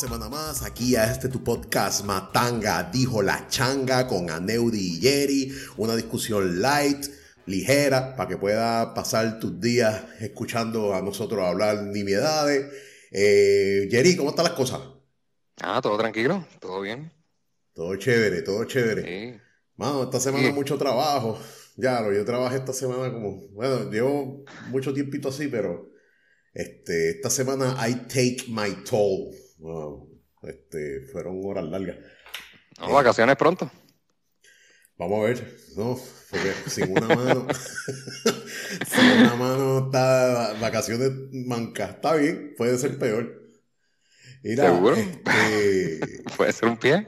semana más aquí a este tu podcast Matanga, dijo la changa con Aneudi y Jerry. Una discusión light, ligera, para que pueda pasar tus días escuchando a nosotros hablar nimiedades. Eh, Jerry, ¿cómo están las cosas? Ah, todo tranquilo, todo bien. Todo chévere, todo chévere. Sí. Mano, esta semana mucho trabajo. Ya, yo trabajé esta semana como, bueno, llevo mucho tiempito así, pero este, esta semana I take my toll. Wow. Este, fueron horas largas. No, vacaciones pronto. Vamos a ver. No, porque sin una mano. sin una mano está vacaciones manca. Está bien, puede ser peor. ¿Seguro? Este, puede ser un pie.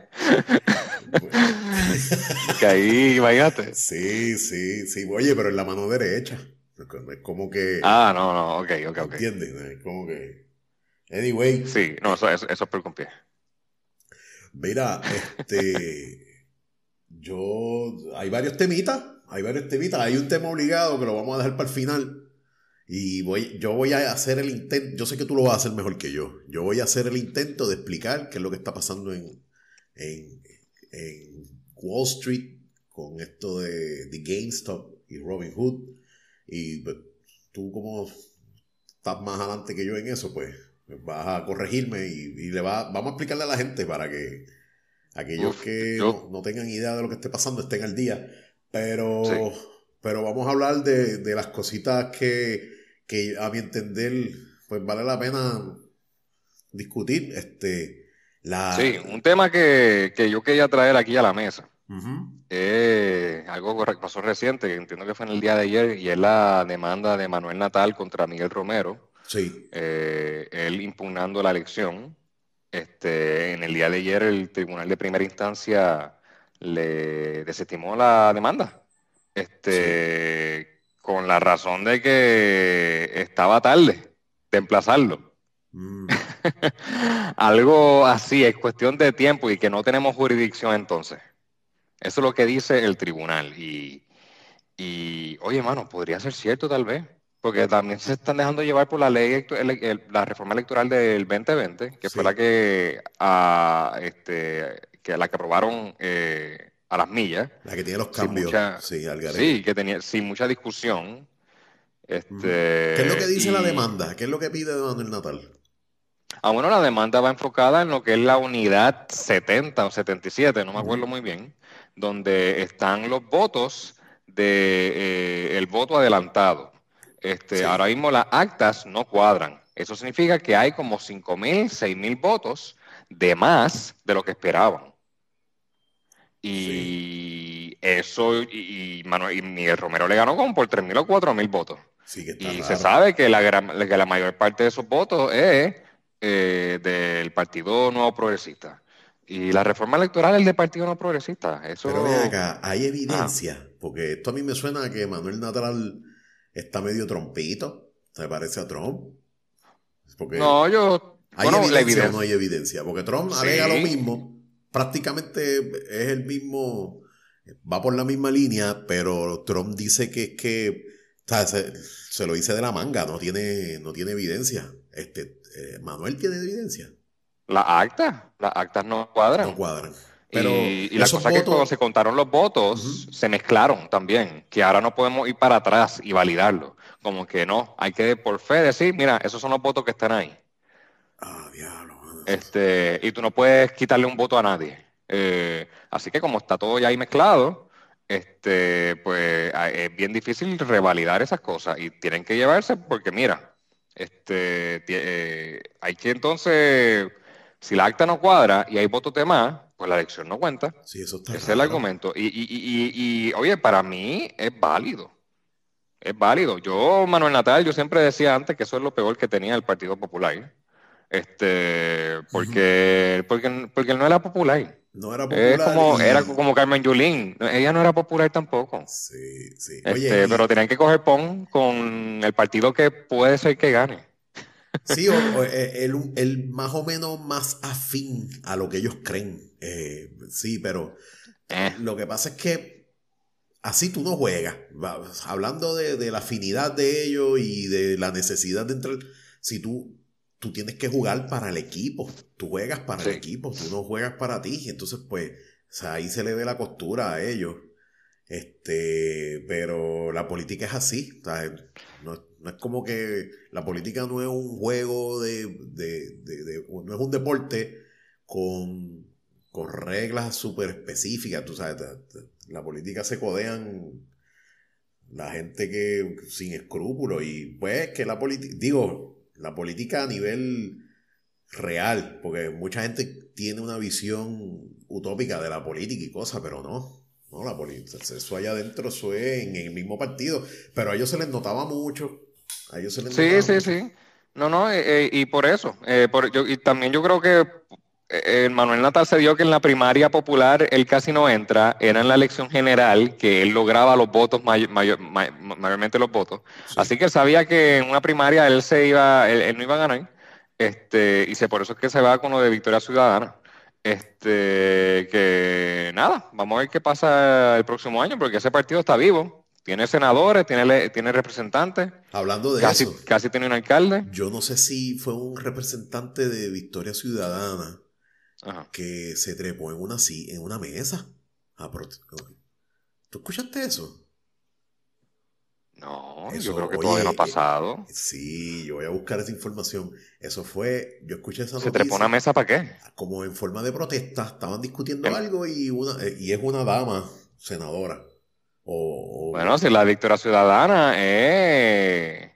que ahí, imagínate. Sí, sí, sí. Oye, pero en la mano derecha. Es como que. Ah, no, no, ok, ok, ok. ¿Entiendes? Es como que. Anyway. Sí, no, eso, eso, es por con Mira, este. Yo. Hay varios temitas. Hay varios temitas. Hay un tema obligado que lo vamos a dejar para el final. Y voy, yo voy a hacer el intento. Yo sé que tú lo vas a hacer mejor que yo. Yo voy a hacer el intento de explicar qué es lo que está pasando en, en, en Wall Street con esto de, de GameStop y Robin Hood. Y pues, tú, como estás más adelante que yo en eso, pues vas a corregirme y, le va, vamos a explicarle a la gente para que aquellos que no, tengan idea de lo que esté pasando estén al día. Pero, pero vamos a hablar de, las cositas que, a mi entender pues vale la pena discutir. Este, la... Sí, un tema que, yo quería traer aquí a la mesa. es algo que pasó reciente, que entiendo que fue en el día de ayer, y es la demanda de Manuel Natal contra Miguel Romero Sí. Eh, él impugnando la elección. Este, en el día de ayer el tribunal de primera instancia le desestimó la demanda. Este, con la razón de que estaba tarde de emplazarlo. Mm. Algo así, es cuestión de tiempo y que no tenemos jurisdicción entonces. Eso es lo que dice el tribunal. Y, y oye, hermano, podría ser cierto tal vez. Porque también se están dejando llevar por la ley, la reforma electoral del 2020, que fue la que, a, este, que la que aprobaron eh, a las millas. La que tiene los cambios. sí, sí, que tenía sin mucha discusión. Este, ¿Qué es lo que dice la demanda? ¿Qué es lo que pide Manuel Natal? Ah, bueno, la demanda va enfocada en lo que es la unidad 70 o 77, no me acuerdo muy bien, donde están los votos de eh, el voto adelantado. Este, Ahora mismo las actas no cuadran. Eso significa que hay como 5.000, 6.000 votos de más de lo que esperaban. Y eso, y, Manuel, y Miguel Romero le ganó como por 3.000 o 4.000 votos. y se sabe que la, que la mayor parte de esos votos es eh, del Partido Nuevo Progresista. Y la reforma electoral es del Partido Nuevo Progresista. Eso... Pero ven acá, hay evidencia, porque esto a mí me suena a que Manuel Natal está medio trompito. ¿Se parece a Trump? no, yo. ¿Hay evidencia, o no hay evidencia? Porque Trump alega lo mismo. Prácticamente es el mismo. Va por la misma línea, pero Trump dice que, que se, lo dice de la manga, no tiene, no tiene evidencia. Este, eh, Manuel tiene evidencia. La acta, las actas no cuadran. No cuadran y, la cosa es que cuando se contaron los votos, se mezclaron también, que ahora no podemos ir para atrás y validarlo. Como que no, hay que por fe decir, mira, esos son los votos que están ahí. Ah, diablo. Este, y tú no puedes quitarle un voto a nadie. Eh, así que como está todo ya ahí mezclado, este, pues es bien difícil revalidar esas cosas y tienen que llevarse porque mira, este, eh, hay que entonces, si la acta no cuadra y hay votos de más, pues la elección no cuenta. Sí, eso está Ese es el argumento. Y, y, y, y, oye, para mí es válido. Es válido. Yo, Manuel Natal, yo siempre decía antes que eso es lo peor que tenía el Partido Popular. Este, porque, porque, porque él no era popular. no era popular. como, Era como Carmen Yulín. Ella no era popular tampoco. Sí, sí. Este, pero tenían que coger PON con el partido que puede ser que gane. Sí, o, eh, el, más o menos más afín a lo que ellos creen. Eh, sí, pero eh. lo que pasa es que así tú no juegas. Hablando de, la afinidad de ellos y de la necesidad de entrar, si tú, tú tienes que jugar para el equipo, tú juegas para el equipo, tú no juegas para ti. Entonces, pues, ahí se le ve la costura a ellos. Este, pero la política es así. no, no es como que la política no es un juego de, no es un deporte con, con reglas súper específicas, tú sabes, la política se codean la gente que sin escrúpulos y pues que la política, digo, la política a nivel real, porque mucha gente tiene una visión utópica de la política y cosas, pero no, no, la política, eso allá adentro, eso es en el mismo partido, pero a ellos se les notaba mucho Sí, sí, sí. No, no, eh, eh, y por eso. Eh, y también yo creo que el Manuel Natal se dio que en la primaria popular él casi no entra, era en la elección general que él lograba los votos, mayormente los votos. Así que él sabía que en una primaria él se iba, él, no iba a ganar. Este, y se, por eso es que se va con lo de Victoria Ciudadana. Este, que nada, vamos a ver qué pasa el próximo año, porque ese partido está vivo. Tiene senadores, tiene, tiene representantes. Hablando de casi, eso. Casi tiene un alcalde. Yo no sé si fue un representante de Victoria Ciudadana que se trepó en una, en una mesa. ¿Tú escuchaste eso? No, yo creo que todavía no ha pasado. Sí, yo voy a buscar esa información. Eso fue, yo escuché esa noticia. ¿Se trepó una mesa para qué? Como en forma de protesta, estaban discutiendo algo y, una, y es una dama senadora bueno, si la Victoria Ciudadana es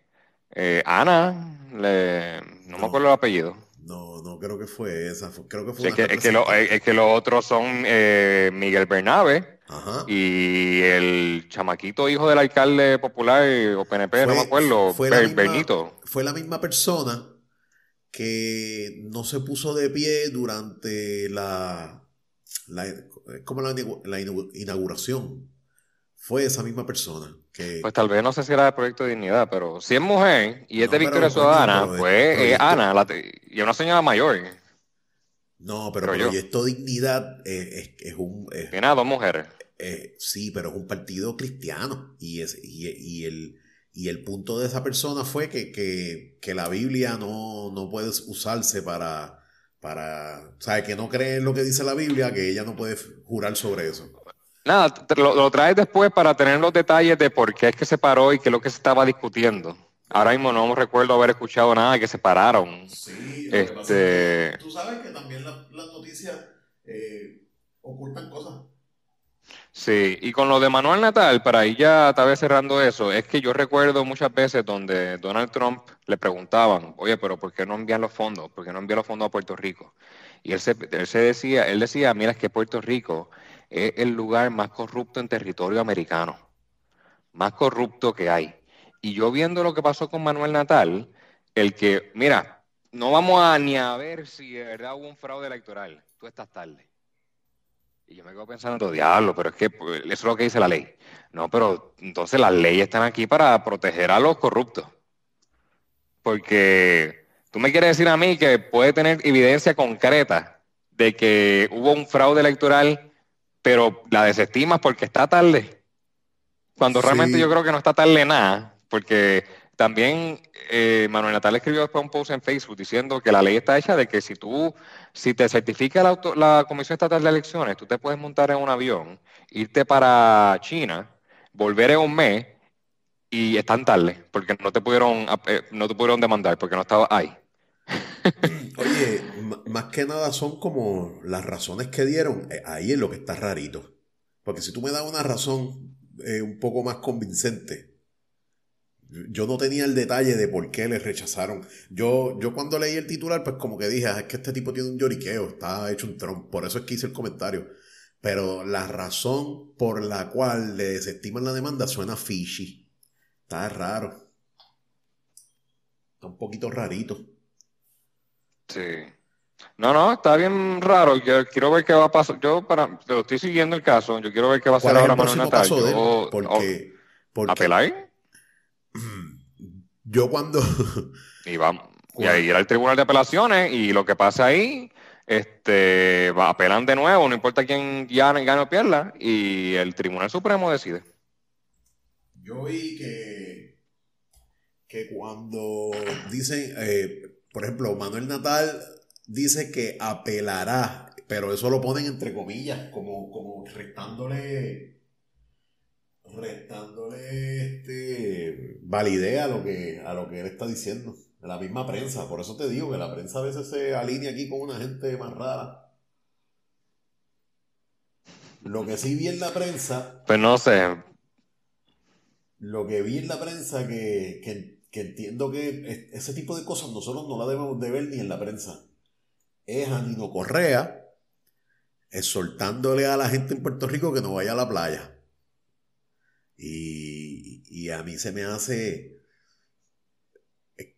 eh, Ana, no, me acuerdo el apellido. No, no creo que fue esa. Creo que fue es, que, los otros son eh, Miguel Bernabe y el chamaquito hijo del alcalde popular o PNP, no me acuerdo, fue Bernito. Fue la misma persona que no se puso de pie durante la, la como la inauguración fue esa misma persona. Que, pues tal vez no sé si era del Proyecto de Dignidad, pero si es mujer y es de Victoria Ciudadana, pues es Ana, y es una señora mayor. No, pero, Proyecto Dignidad es, un... Tiene a dos mujeres. sí, pero es un partido cristiano. Y, es, y, el, y el punto de esa persona fue que, que, la Biblia no, no puede usarse para... para o sea, que no cree en lo que dice la Biblia, que ella no puede jurar sobre eso. Nada, lo, traes después para tener los detalles de por qué es que se paró y qué es lo que se estaba discutiendo. Ahora mismo no recuerdo haber escuchado nada de que se pararon. Sí, este... tú sabes que también las noticias eh, ocultan cosas. Sí, y con lo de Manuel Natal, para ir ya tal vez cerrando eso, es que yo recuerdo muchas veces donde Donald Trump le preguntaban, oye, pero ¿por qué no envían los fondos? ¿Por qué no envían los fondos a Puerto Rico? Y él, se, él se decía, él decía, mira, es que Puerto Rico es el lugar más corrupto en territorio americano, más corrupto que hay. Y yo viendo lo que pasó con Manuel Natal, el que, mira, no vamos a ni a ver si de verdad hubo un fraude electoral, tú estás tarde. Y yo me quedo pensando, diablo, pero es que pues, eso es lo que dice la ley. No, pero entonces las leyes están aquí para proteger a los corruptos. Porque tú me quieres decir a mí que puede tener evidencia concreta de que hubo un fraude electoral pero la desestimas porque está tarde. Cuando realmente yo creo que no está tarde nada, porque también eh, Manuel Natal escribió después un post en Facebook diciendo que la ley está hecha de que si tú, si te certifica la, la Comisión Estatal de Elecciones, tú te puedes montar en un avión, irte para China, volver en un mes y están tarde, porque no te pudieron, eh, no te pudieron demandar, porque no estaba ahí. Oye, más que nada son como las razones que dieron. Eh, ahí es lo que está rarito. Porque si tú me das una razón eh, un poco más convincente, yo no tenía el detalle de por qué le rechazaron. Yo, yo cuando leí el titular, pues como que dije, ah, es que este tipo tiene un lloriqueo, está hecho un tron. Por eso es que hice el comentario. Pero la razón por la cual le desestiman la demanda suena fishy. Está raro. Está un poquito rarito. Sí. No, no, está bien raro. Yo quiero ver qué va a pasar. Yo para, lo estoy siguiendo el caso. Yo quiero ver qué va a hacer ahora Manuel Natal. Yo, porque, porque, ¿Apelar? Yo cuando... y vamos. Y ahí ir al tribunal de apelaciones y lo que pasa ahí, este, apelan de nuevo, no importa quién gane, gane o pierda, y el Tribunal Supremo decide. Yo vi que, que cuando dicen, eh, por ejemplo, Manuel Natal dice que apelará, pero eso lo ponen entre comillas, como, como restándole, restándole este, validez a lo que, a lo que él está diciendo. La misma prensa, por eso te digo que la prensa a veces se alinea aquí con una gente más rara. Lo que sí vi en la prensa. Pues no sé. Lo que vi en la prensa que, que entiendo que ese tipo de cosas nosotros no la debemos de ver ni en la prensa es a Nino Correa exhortándole a la gente en Puerto Rico que no vaya a la playa. Y, a mí se me hace...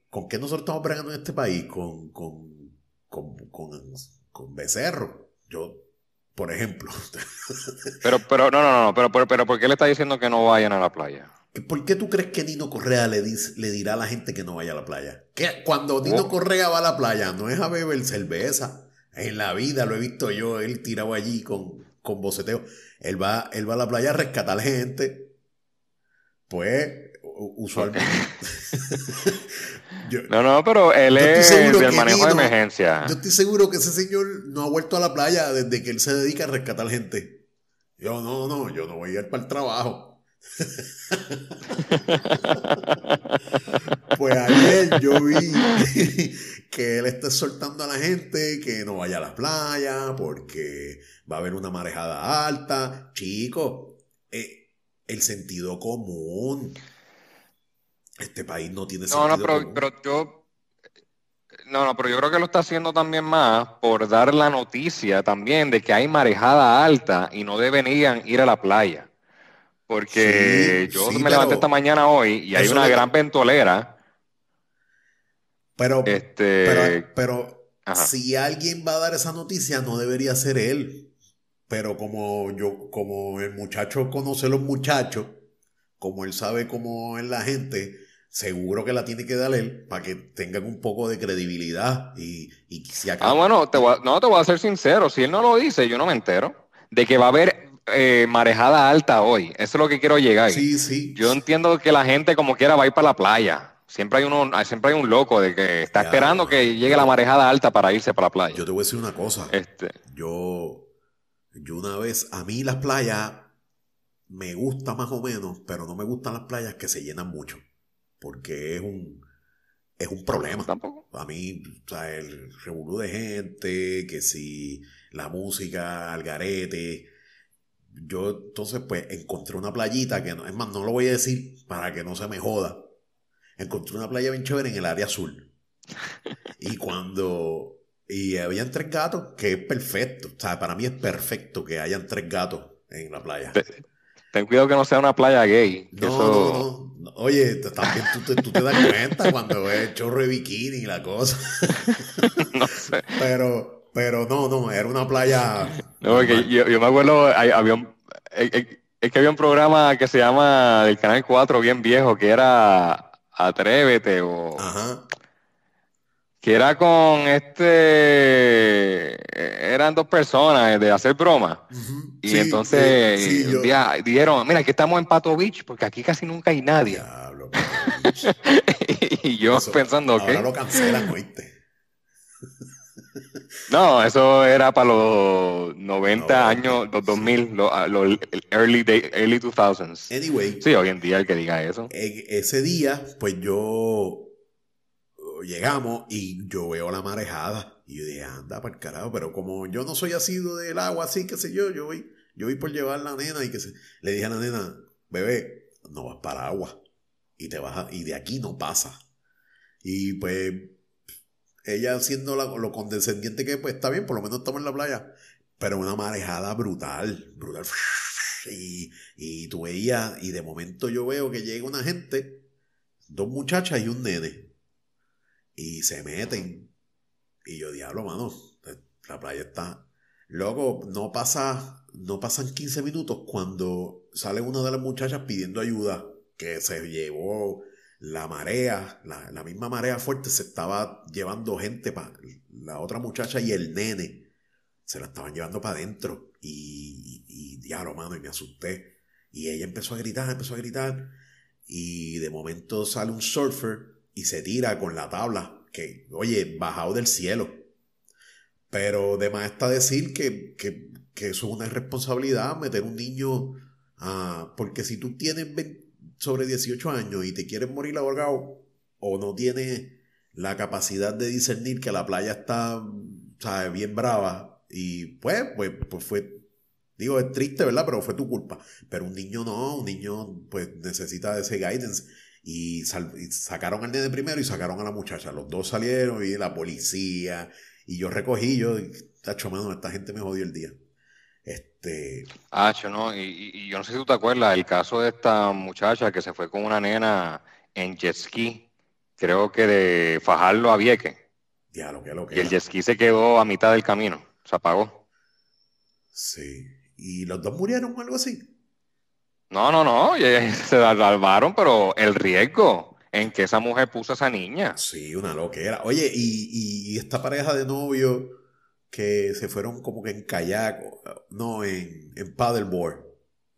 ¿Con qué nosotros estamos bregando en este país? Con, con, con, con, becerro. Yo, por ejemplo. pero, pero, no, no, no, pero, pero, pero, ¿por qué le está diciendo que no vayan a la playa? ¿Por qué tú crees que Nino Correa le, le dirá a la gente que no vaya a la playa? Que cuando Nino. Correa va a la playa no es a beber cerveza. En la vida lo he visto yo, él tirado allí con, con boceteo. Él va, él va a la playa a rescatar gente. Pues, usualmente. no, no, pero él es del manejo de emergencia. Yo estoy seguro que ese señor no ha vuelto a la playa desde que él se dedica a rescatar gente. Yo no, no, yo no voy a ir para el trabajo. pues ayer yo vi que él está soltando a la gente que no vaya a la playa porque va a haber una marejada alta. Chico, eh, el sentido común. Este país no tiene sentido no, no, pero, pero yo no, no, pero yo creo que lo está haciendo también más por dar la noticia también de que hay marejada alta y no deberían ir a la playa. Porque yo me levanté esta mañana hoy y hay una gran ventolera. Pero, este, pero, si alguien va a dar esa noticia, no debería ser él. Pero como yo, como el muchacho conoce a los muchachos, como él sabe cómo es la gente, seguro que la tiene que dar él para que tengan un poco de credibilidad y, y si Ah, bueno, te no, te voy a ser sincero, si él no lo dice, yo no me entero de que va a haber eh, marejada alta hoy. Eso es lo que quiero llegar. Sí, sí. Yo entiendo que la gente como quiera va a ir para la playa. Siempre hay uno, siempre hay un loco de que está esperando que llegue la marejada alta para irse para la playa. Yo te voy a decir una cosa. Este. Yo, yo una vez, a mí las playas me gustan más o menos, pero no me gustan las playas que se llenan mucho. Porque es un, es un problema. Tampoco. A mí, o sea, el revolú de gente, que si la música, al garete yo entonces pues encontré una playita que no, es más, no lo voy a decir para que no se me joda. Encontré una playa bien chévere en el área azul. Y cuando... Y habían tres gatos, que es perfecto. O sea, para mí es perfecto que hayan tres gatos en la playa. Ten cuidado que no sea una playa gay. No, no, no, Oye, también tú, tú, te das cuenta cuando ves chorro de bikini y la cosa. no sé. Pero, pero no, no, era una playa. No, yo, me acuerdo, había un, es que había un programa que se llama del Canal 4, bien viejo, que era Atrévete o. Ajá. Que era con este. Eran dos personas de hacer broma. Y entonces dijeron: Mira, aquí estamos en Pato Beach, porque aquí casi nunca hay nadie. Diablo, y yo pensando que. Ahora lo cancelan, oíste. No, eso era para los 90 años, los 2000, ah, los, early, early 2000s. Anyway. Sí, hoy en día el que diga eso. ese día, pues yo llegamos y yo veo la marejada. Y yo dije, anda para el carajo, pero como yo no soy asido del agua, así, qué sé yo, yo voy, yo voy por llevar la nena y que se, le dije a la nena, bebé, no vas para agua. Y te vas y de aquí no pasa. Y pues ella siendo lo condescendiente que pues está bien, por lo menos estamos en la playa, pero una marejada brutal, brutal. Y, y tú veías, y de momento yo veo que llega una gente, dos muchachas y un nene, y se meten. Y yo, diablo, mano, la playa está. Luego, no pasa, no pasan 15 minutos cuando sale una de las muchachas pidiendo ayuda, que se llevó la marea, la, misma marea fuerte se estaba llevando gente para la otra muchacha y el nene. Se la estaban llevando para adentro. Y, y, diablo, mano, y me asusté. Y ella empezó a gritar, empezó a gritar. Y de momento sale un surfer y se tira con la tabla, que, oye, bajado del cielo. Pero de más está decir que, que, que eso es una irresponsabilidad meter un niño a... Porque si tú tienes sobre 18 años y te quieres morir ahogado o no tienes la capacidad de discernir que la playa está bien brava y pues, pues, pues fue, digo, es triste, ¿verdad? Pero fue tu culpa. Pero un niño no, un niño pues necesita ese guidance. Y, sacaron al nene primero y sacaron a la muchacha. Los dos salieron y la policía. Y yo recogí, yo, tacho, mano, esta gente me jodió el día. Este... Ah, no, y, yo no sé si tú te acuerdas, el caso de esta muchacha que se fue con una nena en jet ski, creo que de Fajarlo a Vieque. Ya, lo que, lo que y el jet ski se quedó a mitad del camino, se apagó. Sí, ¿y los dos murieron o algo así? No, no, no, se salvaron, pero el riesgo en que esa mujer puso a esa niña. Sí, una loquera. Oye, y, y esta pareja de novio que se fueron como que en kayak, no, en, en paddleboard,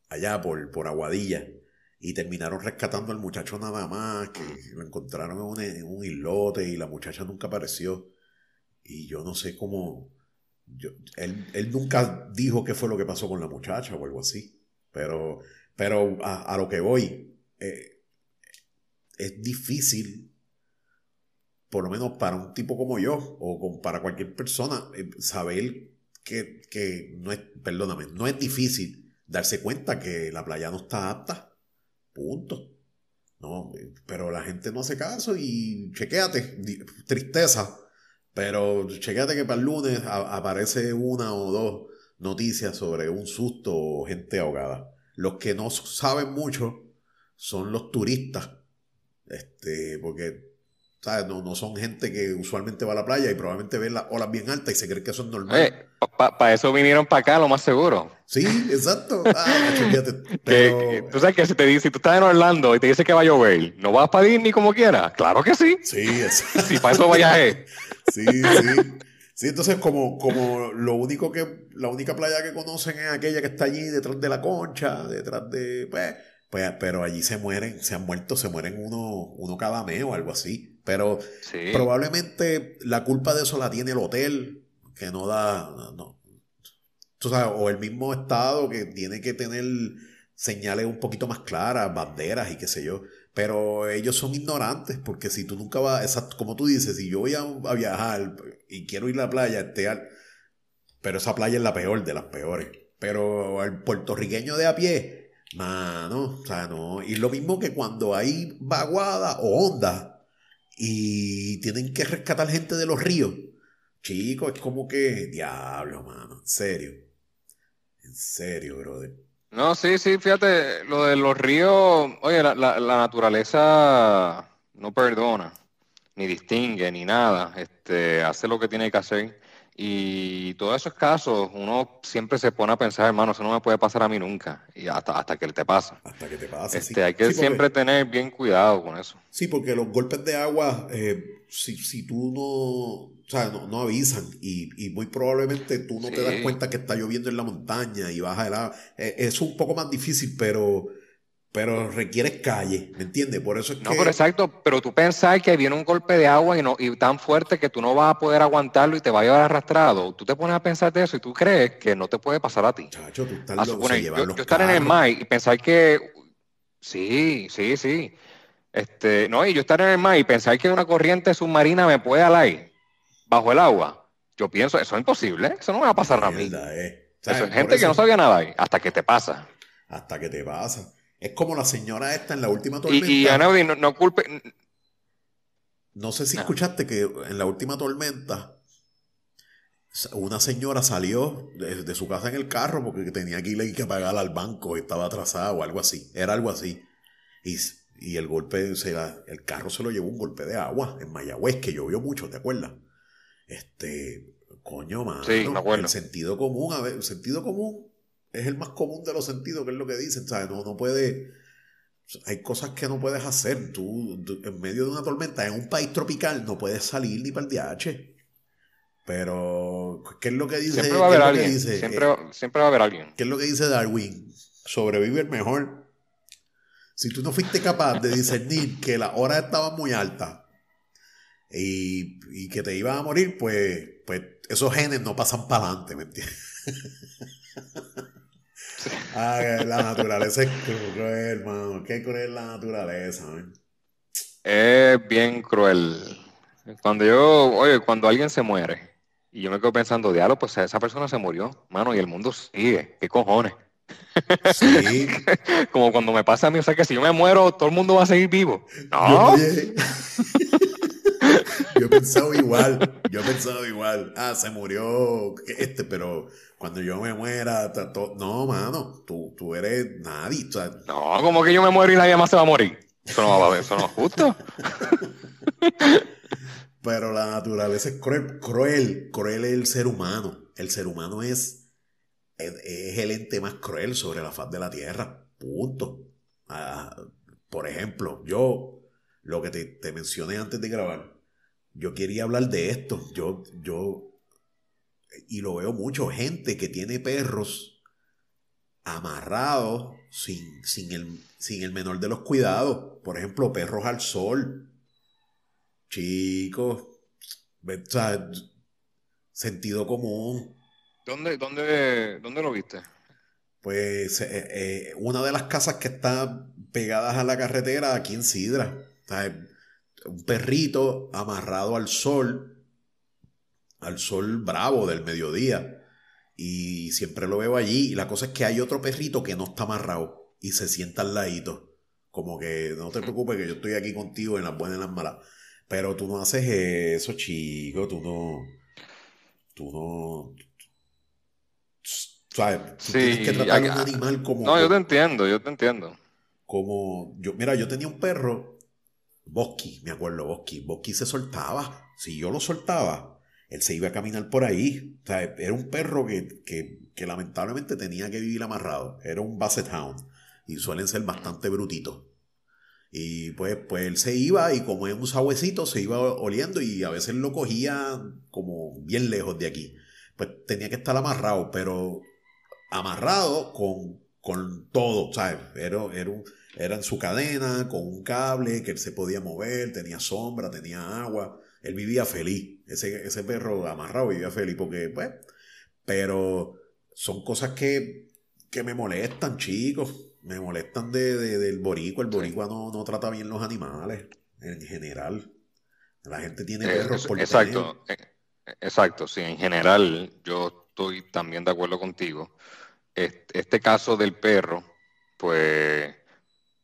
allá por, por Aguadilla, y terminaron rescatando al muchacho nada más, que lo encontraron en un, en un islote y la muchacha nunca apareció. Y yo no sé cómo... él, él, nunca dijo qué fue lo que pasó con la muchacha o algo así. Pero, pero a, lo que voy, eh, es difícil por lo menos para un tipo como yo o para cualquier persona, eh, saber que, que, no es, perdóname, no es difícil darse cuenta que la playa no está apta. Punto. No, eh, pero la gente no hace caso y chequéate, tristeza, pero chequéate que para el lunes aparece una o dos noticias sobre un susto o gente ahogada. Los que no saben mucho son los turistas, este, porque no, no son gente que usualmente va a la playa y probablemente ve las olas bien altas y se cree que eso es normal. Para eso vinieron para acá, lo más seguro. Sí, exacto. Ah, tú sabes que si te dice, si tú estás en Orlando y te dice que va a llover, ¿no vas para Disney como quieras? Claro que sí. Sí, exacto. Si para eso viaje. sí, sí. Sí, entonces como, como lo único que, la única playa que conocen es aquella que está allí detrás de la concha, detrás de, pues, pues pero allí se mueren, se han muerto, se mueren uno, uno cada mes o algo así. Pero probablemente la culpa de eso la tiene el hotel, que no da, no, o el mismo estado que tiene que tener señales un poquito más claras, banderas y qué sé yo. Pero ellos son ignorantes, porque si tú nunca vas, exacto, como tú dices, si yo voy a, viajar y quiero ir a la playa, este, pero esa playa es la peor de las peores. Pero el puertorriqueño de a pie, no, o sea, no. Y lo mismo que cuando hay vaguada o onda, y tienen que rescatar gente de los ríos. Chicos, es como que, diablo, mano, en serio. En serio, brother. No, sí, sí, fíjate, lo de los ríos, oye, la, la, naturaleza no perdona, ni distingue, ni nada, este, hace lo que tiene que hacer. Y todos esos casos, uno siempre se pone a pensar, hermano, eso no me puede pasar a mí nunca. Y hasta, hasta que te pasa. Hasta que te pasa. Este, Hay que siempre tener bien cuidado con eso. Sí, porque los golpes de agua, eh, si, si, tú no, o sea, no, avisan y, y, muy probablemente tú no te das cuenta que está lloviendo en la montaña y baja el agua. Eh, es un poco más difícil, pero pero requiere calle, ¿me entiendes? Por eso es no, pero exacto, pero tú pensás que viene un golpe de agua y, no, y tan fuerte que tú no vas a poder aguantarlo y te va a llevar arrastrado. Tú te pones a pensar de eso y tú crees que no te puede pasar a ti. Chacho, tú estás loco, yo, estar en el mar y pensar que... Sí, sí, sí. Este, no, y yo estar en el mar y pensar que una corriente submarina me puede alar bajo el agua. Yo pienso, eso es imposible, eso no me va a pasar a mí. Eh. Eso es gente que no sabía nada ahí, hasta que te pasa. Hasta que te pasa. Es como la señora esta en la última tormenta. Y, y no, no, culpe. No sé si escuchaste que en la última tormenta una señora salió de, su casa en el carro porque tenía que ir que pagar al banco, estaba atrasada o algo así. Era algo así. Y, y el golpe, se el carro se lo llevó un golpe de agua en Mayagüez, que llovió mucho, ¿te acuerdas? Este, coño, mano. Sí, me acuerdo. El sentido común, a ver, el sentido común es el más común de los sentidos, que es lo que dicen, ¿sabes? No, no puede. Hay cosas que no puedes hacer. Tú, tú, en medio de una tormenta, en un país tropical, no puedes salir ni para el DH. Pero, ¿qué es lo que dice? Siempre va a haber ¿qué es lo que alguien. dice? Siempre, Eh, siempre va a haber alguien. ¿Qué es lo que dice Darwin? Sobrevive el mejor. Si tú no fuiste capaz de discernir que las horas estaban muy altas y, y que te ibas a morir, pues, pues esos genes no pasan para adelante, ¿me entiendes? Ah, la naturaleza es cruel, hermano. Qué cruel la naturaleza, man. Es bien cruel. Cuando yo, oye, cuando alguien se muere y yo me quedo pensando, diablo, pues esa persona se murió, mano, y el mundo sigue. ¿Qué cojones? Sí. Como cuando me pasa a mí, o sea que si yo me muero, todo el mundo va a seguir vivo. No, oye, yo he pensado igual, yo he pensado igual. Ah, se murió este, pero cuando yo me muera, no, mano, tú, tú eres nadie. o sea, no, como que yo me muero y nadie más se va a morir. Eso no, va a- eso no es justo. pero la naturaleza es cruel, cruel, cruel es el ser humano. El ser humano es, es, es el ente más cruel sobre la faz de la tierra. Punto. Ah, por ejemplo, yo, lo que te, te mencioné antes de grabar, yo quería hablar de esto. Yo, yo, y lo veo mucho, gente que tiene perros amarrados sin, sin, el, sin el menor de los cuidados. Por ejemplo, perros al sol. Chicos, o sea, sentido común. ¿Dónde, dónde, dónde lo viste? Pues eh, eh, una de las casas que está pegadas a la carretera aquí en Sidra. O sea, un perrito amarrado al sol, al sol bravo del mediodía. Y siempre lo veo allí. Y la cosa es que hay otro perrito que no está amarrado y se sienta al ladito. Como que no te preocupes que yo estoy aquí contigo en las buenas y en las malas. Pero tú no haces eso, chico. Tú no. Tú no. ¿Sabes? Tú Sí, tienes que tratar a un animal como. No, yo te entiendo, yo te entiendo. como yo, mira, yo tenía un perro, Bosky, me acuerdo, Bosky. Bosky se soltaba. Si yo lo soltaba, él se iba a caminar por ahí. O sea, era un perro que, que, lamentablemente tenía que vivir amarrado. Era un Basset Hound. Y suelen ser bastante brutitos. Y pues, pues él se iba y como en un sabuesito se iba oliendo y a veces lo cogía como bien lejos de aquí. Pues tenía que estar amarrado, pero amarrado con, con todo, ¿sabes? Era, era, un- era en su cadena, con un cable que él se podía mover, tenía sombra, tenía agua. Él vivía feliz. Ese, ese perro amarrado vivía feliz porque, pues, pero son cosas que, que me molestan, chicos. Me molestan de, de- del boricua. El boricua no, no trata bien los animales en general. La gente tiene Eh, perros es- por exacto, eh, exacto, sí, en general yo estoy también de acuerdo contigo. Este, este caso del perro, pues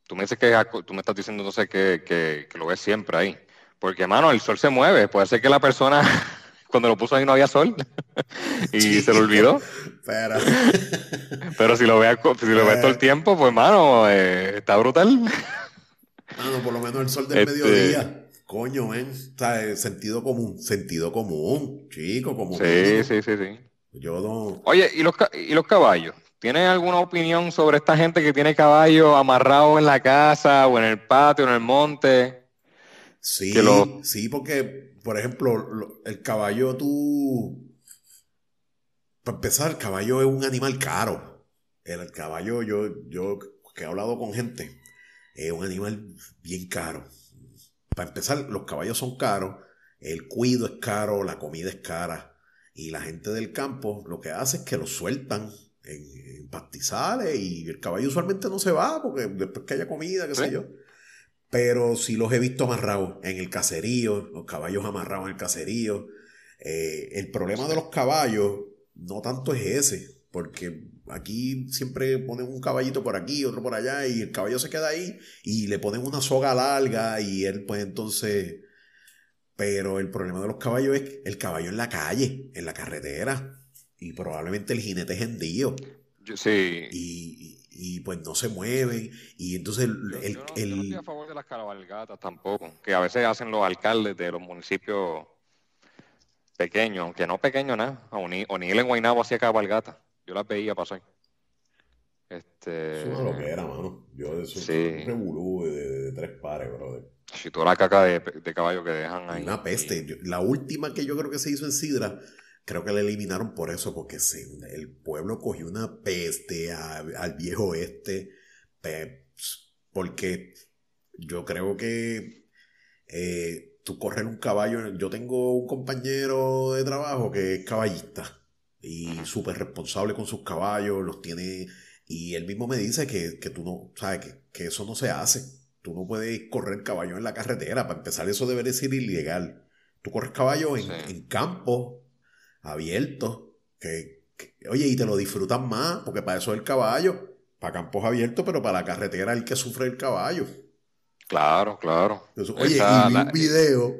tú me dices que tú me estás diciendo entonces que, que, que lo ves siempre ahí. Porque, mano, el sol se mueve. Puede ser que la persona cuando lo puso ahí no había sol y Sí. se lo olvidó. Pero, Pero si lo ves, si lo ves todo el tiempo, pues, mano, eh, está brutal. mano, por lo menos el sol del Este- mediodía. Coño, ven. O sea, eh, sentido común. Sentido común, chico, como Sí, sí, sí, sí. Yo no. Oye, ¿y los, ca- y los caballos? ¿Tienes alguna opinión sobre esta gente que tiene caballos amarrados en la casa o en el patio, en el monte? Sí, lo- sí, porque, por ejemplo, lo- el caballo tú. Para empezar, el caballo es un animal caro. El, caballo, yo, yo que he hablado con gente, es un animal bien caro. Para empezar, los caballos son caros, el cuido es caro, la comida es cara. Y la gente del campo lo que hace es que lo sueltan en, en pastizales y el caballo usualmente no se va porque después que haya comida, qué sé yo. Pero sí los he visto amarrados en el caserío, los caballos amarrados en el caserío. Eh, el problema de los caballos no tanto es ese, porque aquí siempre ponen un caballito por aquí, otro por allá, y el caballo se queda ahí y le ponen una soga larga y él pues entonces... Pero el problema de los caballos es el caballo en la calle, en la carretera, y probablemente el jinete es hendido sí. y, y- y, pues no se mueven, y entonces el, Yo, el- yo no, yo el- no estoy a favor de las cabalgatas tampoco, que a veces hacen los alcaldes de los municipios pequeño, aunque no pequeño nada, a O'Neill en Guaynabo hacía cabalgata. Yo la veía pasar. Este... Es una loquera, mano. Yo eso sí. un revolú de, tres pares, brother. Si toda la caca de, caballo que dejan ahí. Una peste. la última que yo creo que se hizo en Sidra, creo que la eliminaron por eso, porque el pueblo cogió una peste al viejo este, porque yo creo que eh, tú correr un caballo. Yo tengo un compañero de trabajo que es caballista y súper responsable con sus caballos, los tiene. Y él mismo me dice que, tú no, sabes, que, que, eso no se hace. Tú no puedes correr caballo en la carretera. Para empezar, eso debe ser ilegal. Tú corres caballo en, en campos abiertos, que, oye, y te lo disfrutas más, porque para eso es el caballo. Para campos abiertos, pero para la carretera el que sufre el caballo. Claro, claro. oye, y vi un video,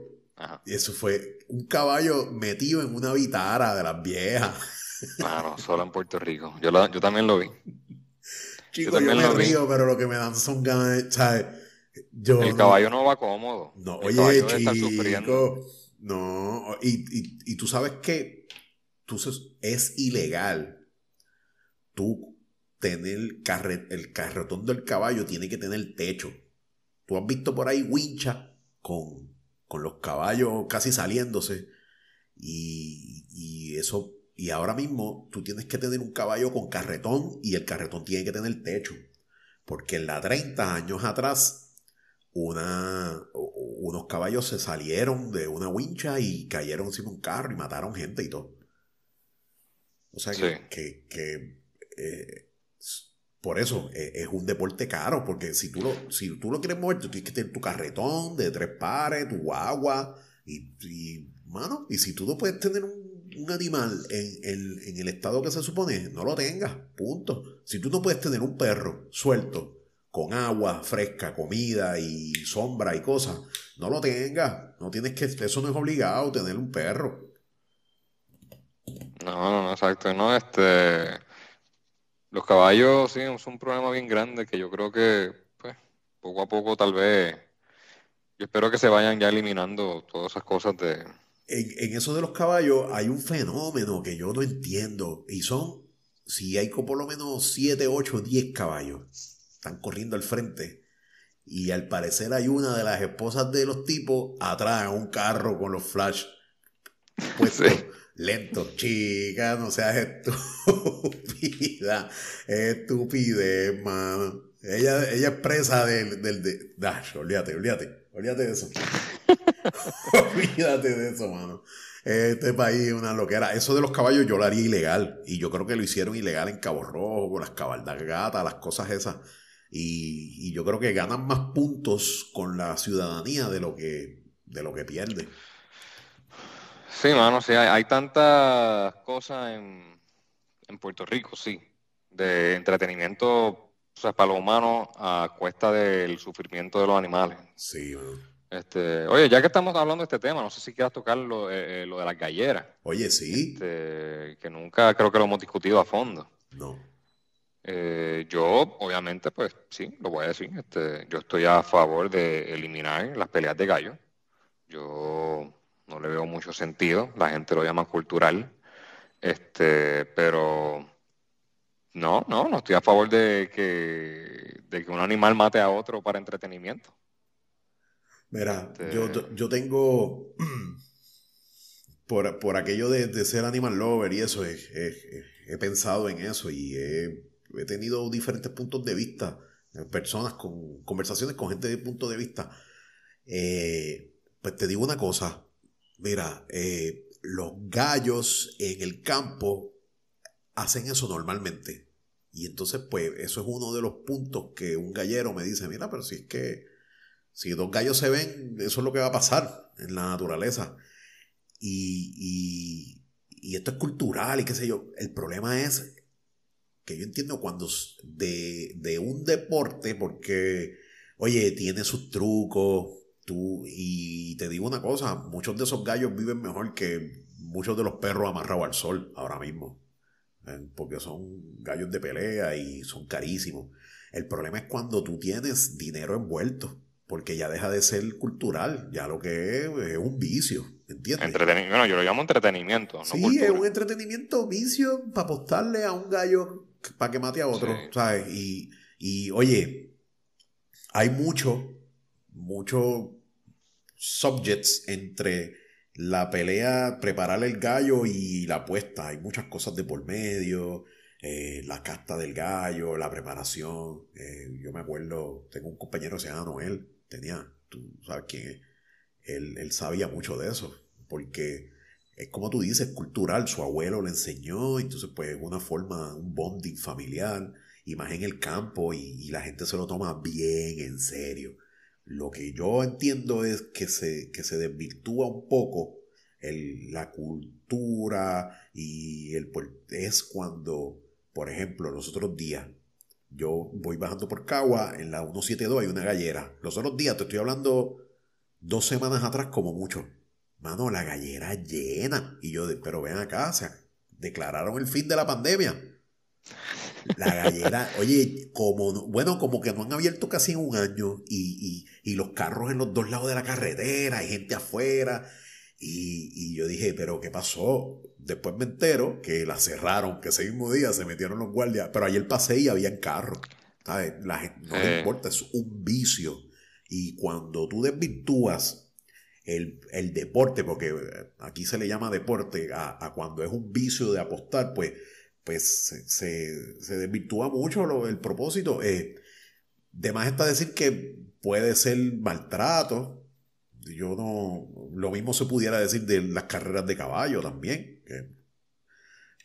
y eso fue un caballo metido en una vitara de las viejas. Claro, solo en Puerto Rico. Yo, yo también lo vi. Chico, yo, me río, pero lo que me dan son ganas, ¿sabes? Yo, el caballo no va cómodo. No, oye, chico, no, y, y, y, tú sabes que tú, es ilegal tú tener el, el carretón del caballo, tiene que tener techo. Tú has visto por ahí wincha con, con los caballos casi saliéndose. Y, y, eso. Y ahora mismo tú tienes que tener un caballo con carretón y el carretón tiene que tener techo. Porque en la 30 años atrás, unos caballos se salieron de una wincha y cayeron encima de un carro y mataron gente y todo. O sea que, que, eh, por eso eh, es un deporte caro, porque si tú lo, si tú lo quieres mover, tú tienes que tener tu carretón de tres pares, tu agua, y, y mano, y si tú no puedes tener un, animal en, en, el estado que se supone, no lo tengas, punto. Si tú no puedes tener un perro suelto, con agua fresca, comida y sombra y cosas, no lo tengas. No tienes que, eso no es obligado tener un perro. No, no, no, exacto, no, este los caballos sí son un problema bien grande que yo creo que pues, poco a poco tal vez yo espero que se vayan ya eliminando todas esas cosas de... En, eso de los caballos hay un fenómeno que yo no entiendo y son, si hay por lo menos 7, 8, 10 caballos, están corriendo al frente y al parecer hay una de las esposas de los tipos atrás en un carro con los flash puestos. Lento, chica, no seas estúpida. Estupidez, mano. Ella, ella es presa del, del de, olvídate, olvídate, olvídate de eso. olvídate de eso, mano. Este país es una loquera. Eso de los caballos yo lo haría ilegal. Y yo creo que lo hicieron ilegal en Cabo Rojo, con las cabalgatas, las cosas esas. Y, y, yo creo que ganan más puntos con la ciudadanía de lo que, de lo que pierden. Sí, mano, sí, hay, tantas cosas en, Puerto Rico, sí, de entretenimiento, o sea, para los humanos a cuesta del sufrimiento de los animales. Sí, Este, oye, ya que estamos hablando de este tema, no sé si quieras tocar lo, eh, eh, lo de las galleras. Oye, sí. Este, que nunca creo que lo hemos discutido a fondo. No. Eh, yo, obviamente, pues sí, lo voy a decir. Este, yo estoy a favor de eliminar las peleas de gallo. Yo no le veo mucho sentido, la gente lo llama cultural, este, pero no, no, no estoy a favor de que, de que un animal mate a otro para entretenimiento. Mira, este yo, yo, tengo, por, por aquello de, ser animal lover y eso, he, pensado en eso y he, tenido diferentes puntos de vista, personas con conversaciones con gente de punto de vista. Eh, pues te digo una cosa, Mira, eh, los gallos en el campo hacen eso normalmente. Y entonces, pues, eso es uno de los puntos que un gallero me dice, mira, pero si es que si dos gallos se ven, eso es lo que va a pasar en la naturaleza. Y, y, esto es cultural y qué sé yo. El problema es que yo entiendo cuando de, de un deporte, porque, oye, tiene sus trucos, Tú, y te digo una cosa, muchos de esos gallos viven mejor que muchos de los perros amarrados al sol ahora mismo. ¿eh? Porque son gallos de pelea y son carísimos. El problema es cuando tú tienes dinero envuelto. porque ya deja de ser cultural, ya lo que es, es un vicio, ¿entiendes? bueno, yo lo llamo entretenimiento. sí, es un entretenimiento vicio para apostarle a un gallo para que mate a otro, ¿sabes? Y, y oye, hay mucho, mucho subjects entre la pelea, preparar el gallo y la apuesta. Hay muchas cosas de por medio, eh, la casta del gallo, la preparación. Eh, yo me acuerdo, tengo un compañero que se llama Noel, tenía, tú sabes quién es, él, él sabía mucho de eso, porque es como tú dices, cultural, su abuelo le enseñó, entonces pues es una forma, un bonding familiar, y más en el campo, y, la gente se lo toma bien en serio. Lo que yo entiendo es que se, que se desvirtúa un poco el, la cultura y el es cuando, por ejemplo, los otros días yo voy bajando por Cagua, en la 172 hay una gallera. Los otros días, te estoy hablando dos semanas atrás como mucho. Mano, la gallera llena. Y yo, pero ven acá, se declararon el fin de la pandemia. La gallera, oye, como, bueno, como que no han abierto casi en un año y, y, y los carros en los dos lados de la carretera, hay gente afuera. Y, y, yo dije, pero ¿qué pasó? Después me entero que la cerraron, que ese mismo día se metieron los guardias, pero ayer pasé y había carros. ¿sabes? La gente, no le importa, es un vicio. Y cuando tú desvirtúas el, el, deporte, porque aquí se le llama deporte, a, a cuando es un vicio de apostar, pues, pues se, se, desvirtúa mucho el propósito. Eh, de más está decir que puede ser maltrato, yo no. Lo mismo se pudiera decir de las carreras de caballo también.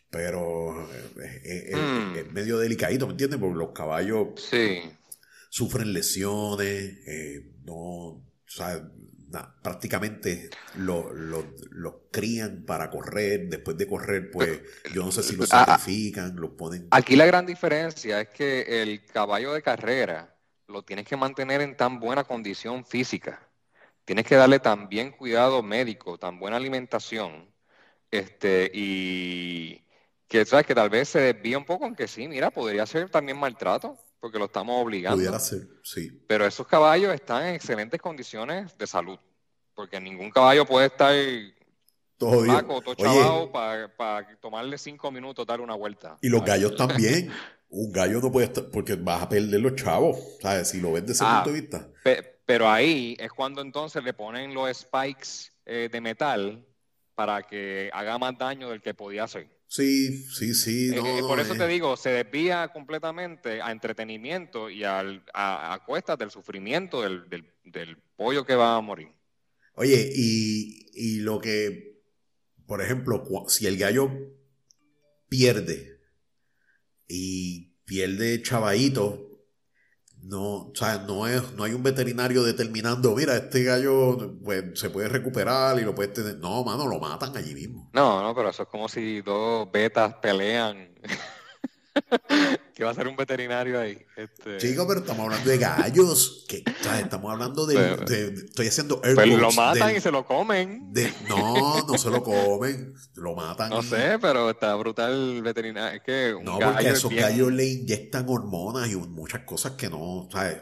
pero es, mm. medio delicadito, ¿me entiendes? Porque los caballos sufren lesiones, eh, no. O sea, prácticamente los lo, crían para correr, después de correr, pues yo no sé si los ah, ah. sacrifican, los ponen... Aquí la gran diferencia es que el caballo de carrera lo tienes que mantener en tan buena condición física. Tienes que darle también cuidado médico, tan buena alimentación, este, y que sabes que tal vez se desvía un poco, aunque sí, mira, podría ser también maltrato, porque lo estamos obligando. Pudiera ser, sí. Pero esos caballos están en excelentes condiciones de salud, porque ningún caballo puede estar todo flaco, todo chavado para tomarle cinco minutos dar una vuelta. Y los gallos también. Un gallo no puede estar, porque vas a perder los chavos, ¿sabes? Si lo ves de ese ah, punto de vista. Pero ahí es cuando entonces le ponen los spikes eh, de metal para que haga más daño del que podía hacer. Sí, sí, sí. Eh, por eso te digo, se desvía completamente a entretenimiento y al, a, cuestas del sufrimiento del, del, pollo que va a morir. Oye, y, y lo que, por ejemplo, si el gallo pierde y pierde chavadito, no, o sea, no, es, no hay un veterinario determinando, mira, este gallo pues, se puede recuperar y lo puede tener. No, mano, lo matan allí mismo. No, no, pero eso es como si dos betas pelean. ¿Qué va a ser un veterinario ahí? Este... Chico, pero estamos hablando de gallos. Que, estamos hablando de, Estoy haciendo Pero pues lo matan y se lo comen. no, no se lo comen. Lo matan. No sé, pero está brutal el veterinario. Es que no, porque a esos gallos le inyectan hormonas y muchas cosas que no. ¿sabes?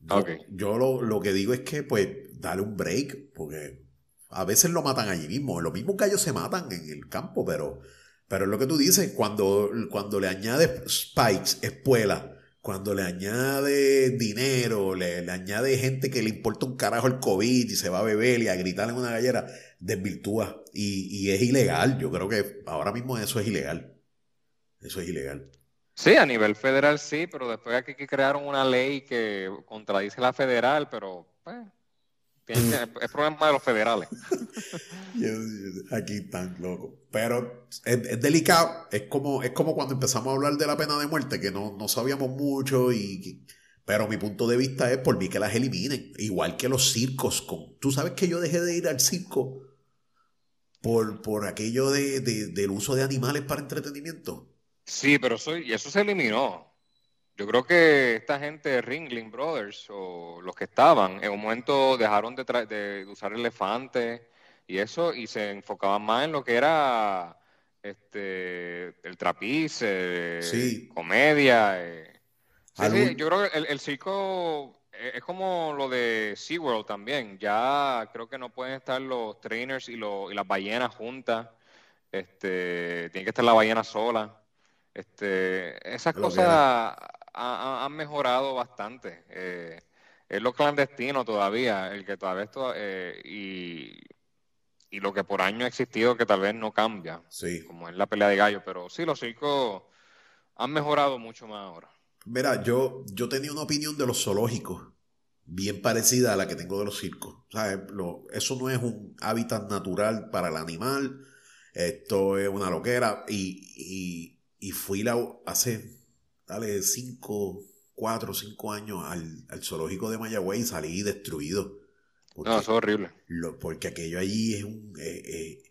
Yo, yo lo, lo que digo es que, pues, dale un break. Porque a veces lo matan allí mismo. Los mismos gallos se matan en el campo, pero pero es lo que tú dices, cuando, cuando le añades spikes, espuela, cuando le añade dinero, le, le, añade gente que le importa un carajo el COVID y se va a beber y a gritar en una gallera, desvirtúa. Y, y es ilegal. Yo creo que ahora mismo eso es ilegal. Eso es ilegal. Sí, a nivel federal sí, pero después aquí que crearon una ley que contradice la federal, pero pues, es problema de los federales. Aquí tan loco. Pero es, delicado. Es como, es como cuando empezamos a hablar de la pena de muerte, que no, no sabíamos mucho. y Pero mi punto de vista es por mí que las eliminen. Igual que los circos. Con, Tú sabes que yo dejé de ir al circo por, por aquello de, del uso de animales para entretenimiento. Sí, pero eso, y eso se eliminó. Yo creo que esta gente, Ringling Brothers, o los que estaban, en un momento dejaron de, de usar elefantes y eso, y se enfocaban más en lo que era este el trapiz, comedia. Eh. Sí, yo creo que el, circo es como lo de SeaWorld también. Ya creo que no pueden estar los trainers y, y las ballenas juntas. Este, tiene que estar la ballena sola. Este, esas cosas han mejorado bastante. Eh, es lo clandestino todavía, el que todavía esto, eh, y, y, lo que por año ha existido que tal vez no cambia, sí. como es la pelea de gallo, pero sí, los circos han mejorado mucho más ahora. Mira, yo, yo tenía una opinión de los zoológicos bien parecida a la que tengo de los circos. eso no es un hábitat natural para el animal, esto es una loquera y, y, fui la, hace, dale, cinco, cuatro, cinco años al, al zoológico de Mayagüey y salí destruido. no, eso es horrible. porque aquello allí es un, eh, eh,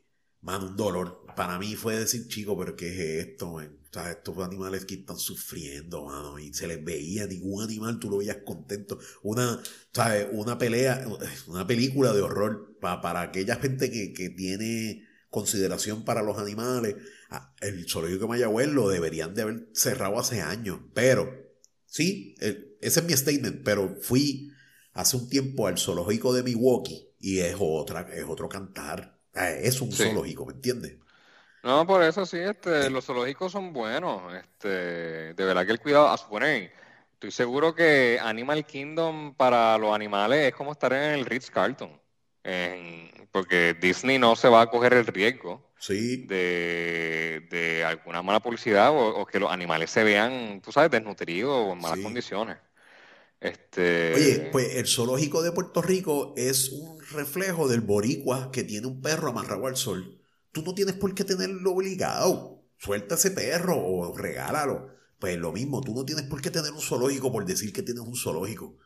un dolor. Para mí fue decir, chico, pero ¿qué es esto? estos animales que están sufriendo, mano, y se les veía, ningún animal tú lo veías contento. Una, ¿sabes? Una pelea, una película de horror para aquella gente que, que tiene consideración para los animales. Ah, el zoológico de Mayagüez lo deberían de haber cerrado hace años, pero sí, ese es mi statement, pero fui hace un tiempo al zoológico de Milwaukee y es otra, es otro cantar. Ah, es un zoológico, ¿me entiendes? No, por eso sí, este, los zoológicos son buenos. Este, de verdad que el cuidado, a suponer, estoy seguro que Animal Kingdom para los animales es como estar en el Ritz Carlton. Porque Disney no se va a coger el riesgo de, alguna mala publicidad o, que los animales se vean, tú sabes, desnutridos o en malas condiciones. Este... Oye, pues el zoológico de Puerto Rico es un reflejo del boricua que tiene un perro amarrado al sol tú no tienes por qué tenerlo obligado. Suelta ese perro o regálalo. Pues lo mismo, tú no tienes por qué tener un zoológico por decir que tienes un zoológico.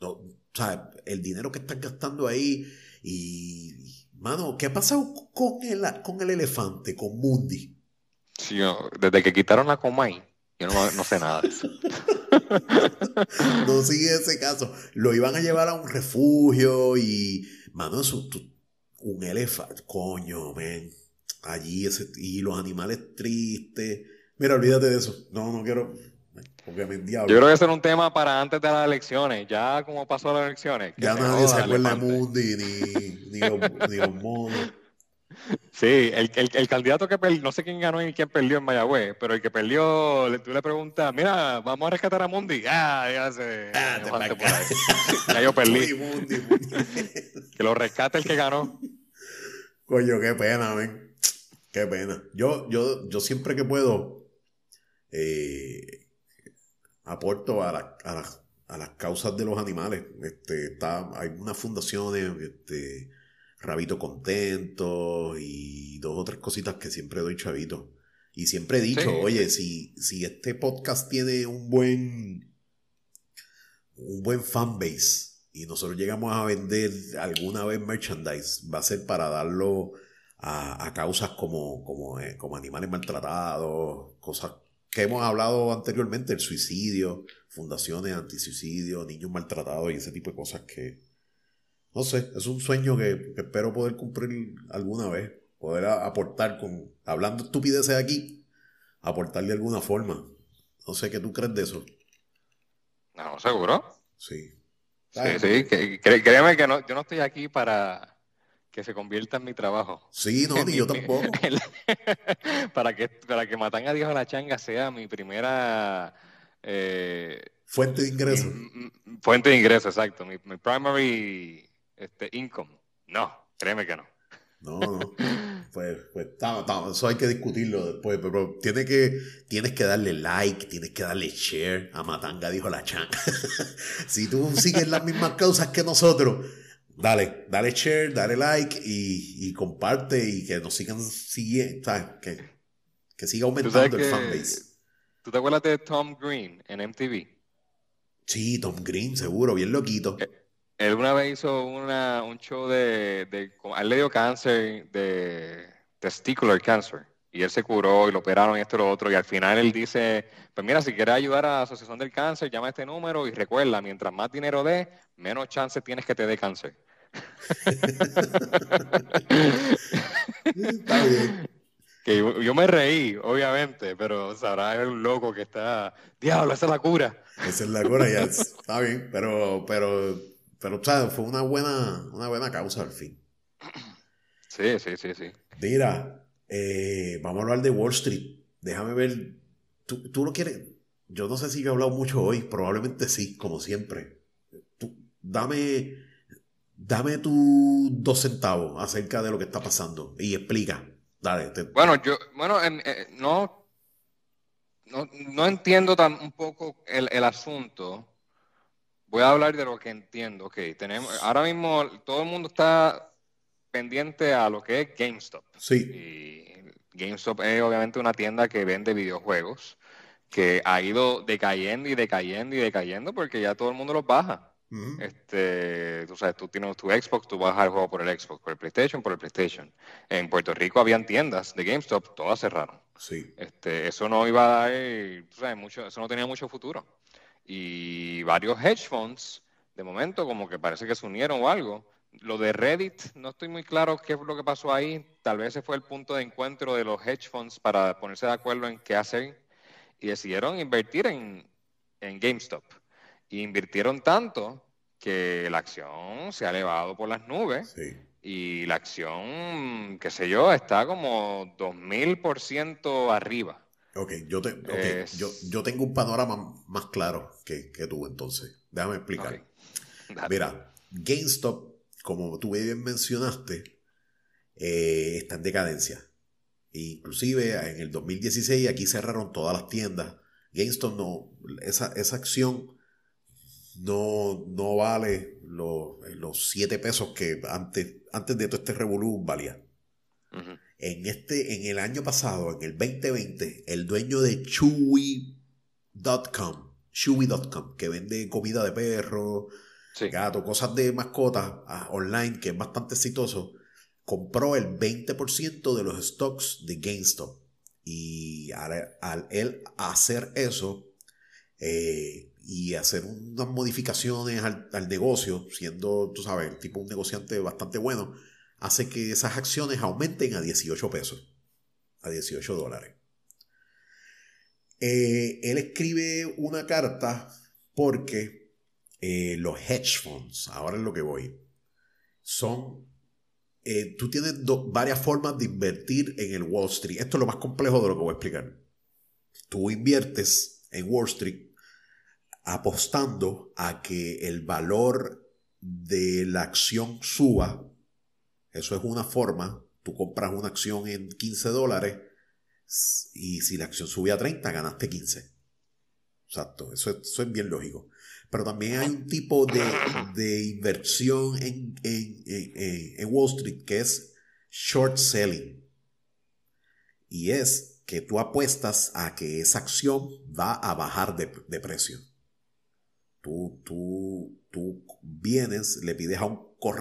No, o sea, el dinero que estás gastando ahí y... Mano, ¿qué ha pasado con el, con el elefante, con Mundi? Sí, desde que quitaron la Comay, yo no, sé nada de eso. no sigue ese caso. Lo iban a llevar a un refugio y... Mano, eso, un elefante, coño, men allí ese, y los animales tristes. Mira, olvídate de eso. No, no quiero. Porque me diablo. Yo creo que ese era un tema para antes de las elecciones. Ya como pasó las elecciones. Ya nadie se acuerda de Mundi ni, ni, los, ni los monos. Sí, el, el, el, candidato que perdió, no sé quién ganó y quién perdió en Mayagüez, pero el que perdió, tú le preguntas, mira, vamos a rescatar a Mundi. Ah, ya se. Ah, por ahí. ya yo perdí. Mundi, Mundi. que lo rescate el que ganó. Coño, qué pena, ven. Qué pena. Yo, yo, yo siempre que puedo eh, aporto a, a, las causas de los animales. Este, está, hay unas fundaciones, este, Rabito Contento y dos o tres cositas que siempre doy chavito. Y siempre he dicho, oye, si, si este podcast tiene un buen, un buen fanbase y nosotros llegamos a vender alguna vez merchandise, va a ser para darlo a, causas como, como, eh, como animales maltratados, cosas que hemos hablado anteriormente, el suicidio, fundaciones antisuicidio, niños maltratados y ese tipo de cosas que, no sé, es un sueño que, espero poder cumplir alguna vez, poder aportar con, hablando estupideces aquí, aportar de alguna forma. No sé qué tú crees de eso. No, seguro. Sí. Sí, sí, créeme que no, yo no estoy aquí para, que se convierta en mi trabajo. Sí, no, ni yo tampoco. para, que, para que Matanga a Dios a la Changa sea mi primera... Eh, fuente de ingreso. fuente de ingreso, exacto. Mi, primary este, income. No, créeme que no. No, no. Pues, pues eso hay que discutirlo después, pero tiene que, tienes que darle like, tienes que darle share a Matanga, dijo la changa. si tú sigues las mismas causas que nosotros, Dale, dale share, dale like y, comparte y que nos sigan siguiendo, que, que siga aumentando el fanbase. ¿Tú te acuerdas de Tom Green en MTV? Sí, Tom Green, seguro, bien loquito. Eh, él una vez hizo una, un show de, de, él le dio cáncer de testicular cancer y él se curó y lo operaron y esto y lo otro y al final él dice, pues mira, si quieres ayudar a la Asociación del Cáncer, llama a este número y recuerda, mientras más dinero dé, menos chance tienes que te dé cáncer. Está bien. que yo, me reí, obviamente, pero sabrá un loco que está, diablo, esa es la cura. Esa es la cura, ya está bien, pero, pero, pero, o fue una buena, una buena causa al fin. Sí, sí, sí, sí. Mira, eh, vamos a hablar de Wall Street. Déjame ver, ¿tú, tú lo quieres? Yo no sé si he hablado mucho hoy, probablemente sí, como siempre. Tú, dame, dame tus dos centavos acerca de lo que está pasando y explica. Dale. Bueno, yo, bueno, eh, no, no, entiendo tan un poco el, asunto. Voy a hablar de lo que entiendo. Ok, tenemos, ahora mismo todo el mundo está pendiente a lo que es GameStop. Sí. Y GameStop es obviamente una tienda que vende videojuegos que ha ido decayendo y decayendo y decayendo porque ya todo el mundo los baja este, tú sabes, tú tienes tu Xbox, tú vas a juego por el Xbox, por el PlayStation, por el PlayStation. En Puerto Rico habían tiendas de GameStop, todas cerraron. Sí. Este, eso no iba a dar, tú sabes, mucho, eso no tenía mucho futuro. Y varios hedge funds, de momento, como que parece que se unieron o algo. Lo de Reddit, no estoy muy claro qué es lo que pasó ahí. Tal vez ese fue el punto de encuentro de los hedge funds para ponerse de acuerdo en qué hacer. Y decidieron invertir en, en GameStop invirtieron tanto que la acción se ha elevado por las nubes. Y la acción, qué sé yo, está como 2000% arriba. Ok, yo, te, yo, tengo un panorama más claro que, tú entonces. Déjame explicar. Mira, GameStop, como tú bien mencionaste, eh, está en decadencia. Inclusive en el 2016 aquí cerraron todas las tiendas. GameStop no, esa, esa acción no, no vale los, los 7 pesos que antes, antes de todo este revolú valía. En, este, en el año pasado, en el 2020, el dueño de Chewy.com, Chewy.com, que vende comida de perro, gato, cosas de mascotas ah, online, que es bastante exitoso, compró el 20% de los stocks de GameStop. Y al, al él hacer eso, eh, y hacer unas modificaciones al, negocio, siendo, tú sabes, tipo un negociante bastante bueno, hace que esas acciones aumenten a 18 pesos, a 18 dólares. Eh, él escribe una carta porque eh, los hedge funds, ahora es lo que voy, son, eh, tú tienes varias formas de invertir en el Wall Street. Esto es lo más complejo de lo que voy a explicar. Tú inviertes en Wall Street apostando a que el valor de la acción suba. Eso es una forma. Tú compras una acción en 15 dólares y si la acción sube a 30, ganaste 15. Exacto, eso, es bien lógico. Pero también hay un tipo de, inversión en, Wall Street que es short selling. Y es que tú apuestas a que esa acción va a bajar de precio. Tú, tú, tú vienes, le pides a un,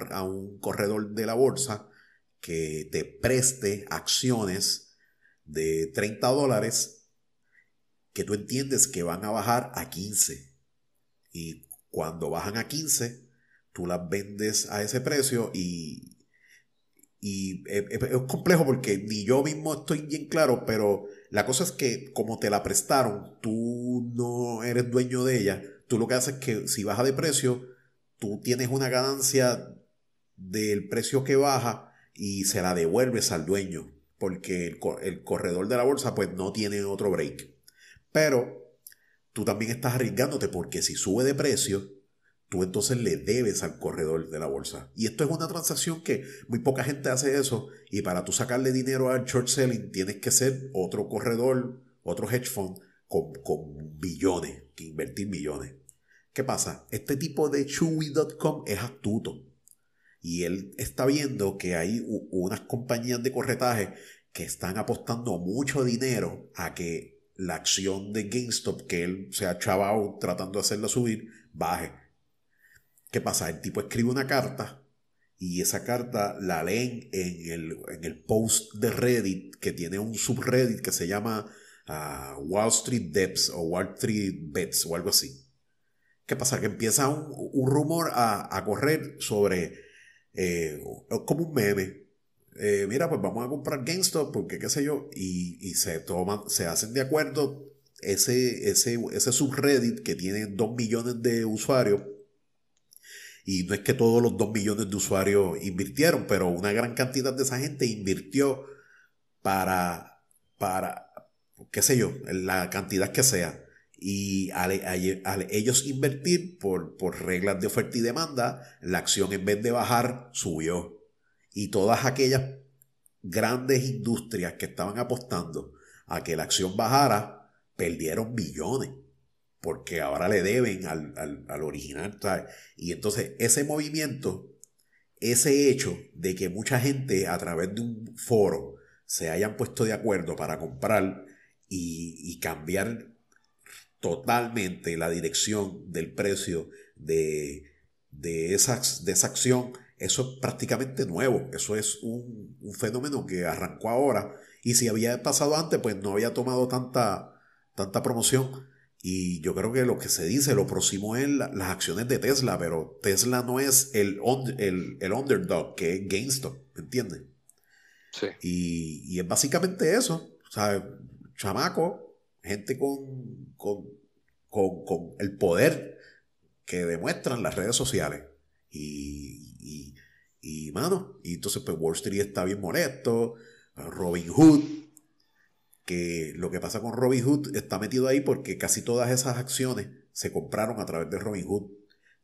a un corredor de la bolsa que te preste acciones de 30 dólares que tú entiendes que van a bajar a 15. Y cuando bajan a 15, tú las vendes a ese precio y, y es, es, complejo porque ni yo mismo estoy bien claro, pero la cosa es que como te la prestaron, tú no eres dueño de ella, tú lo que haces es que si baja de precio, tú tienes una ganancia del precio que baja y se la devuelves al dueño, porque el, corredor de la bolsa pues no tiene otro break. Pero tú también estás arriesgándote porque si sube de precio, tú entonces le debes al corredor de la bolsa. Y esto es una transacción que muy poca gente hace eso y para tú sacarle dinero al short selling tienes que ser otro corredor, otro hedge fund con, con billones, que invertir millones. ¿Qué pasa? Este tipo de Chewy.com es astuto. Y él está viendo que hay unas compañías de corretaje que están apostando mucho dinero a que la acción de GameStop, que él se ha chavado tratando de hacerla subir, baje. ¿Qué pasa? El tipo escribe una carta y esa carta la leen en el, en el post de Reddit que tiene un subreddit que se llama ah, Wall Street Debts o Wall Street Bets o algo así. ¿Qué pasa? Que empieza un, rumor a, correr sobre, eh, como un meme, eh, mira, pues vamos a comprar GameStop porque qué sé yo, y, se toman, se hacen de acuerdo ese, ese, ese subreddit que tiene 2 millones de usuarios, y no es que todos los 2 millones de usuarios invirtieron, pero una gran cantidad de esa gente invirtió para, para qué sé yo, la cantidad que sea. Y al, ellos invertir por, por reglas de oferta y demanda, la acción en vez de bajar subió. Y todas aquellas grandes industrias que estaban apostando a que la acción bajara, perdieron billones, porque ahora le deben al, original. Y entonces ese movimiento, ese hecho de que mucha gente a través de un foro se hayan puesto de acuerdo para comprar y, cambiar totalmente la dirección del precio de, de, esa, de esa acción eso es prácticamente nuevo, eso es un, fenómeno que arrancó ahora y si había pasado antes, pues no había tomado tanta, tanta promoción. Y yo creo que lo que se dice, lo próximo es las acciones de Tesla, pero Tesla no es el, el, underdog que es GameStop, ¿me entiendes? Sí. Y, es básicamente eso. O sea, chamaco, gente con, con, con, con el poder que demuestran las redes sociales. Y, y, mano, y entonces pues Wall Street está bien molesto. Robin Hood, que lo que pasa con Robin Hood está metido ahí porque casi todas esas acciones se compraron a través de Robin Hood,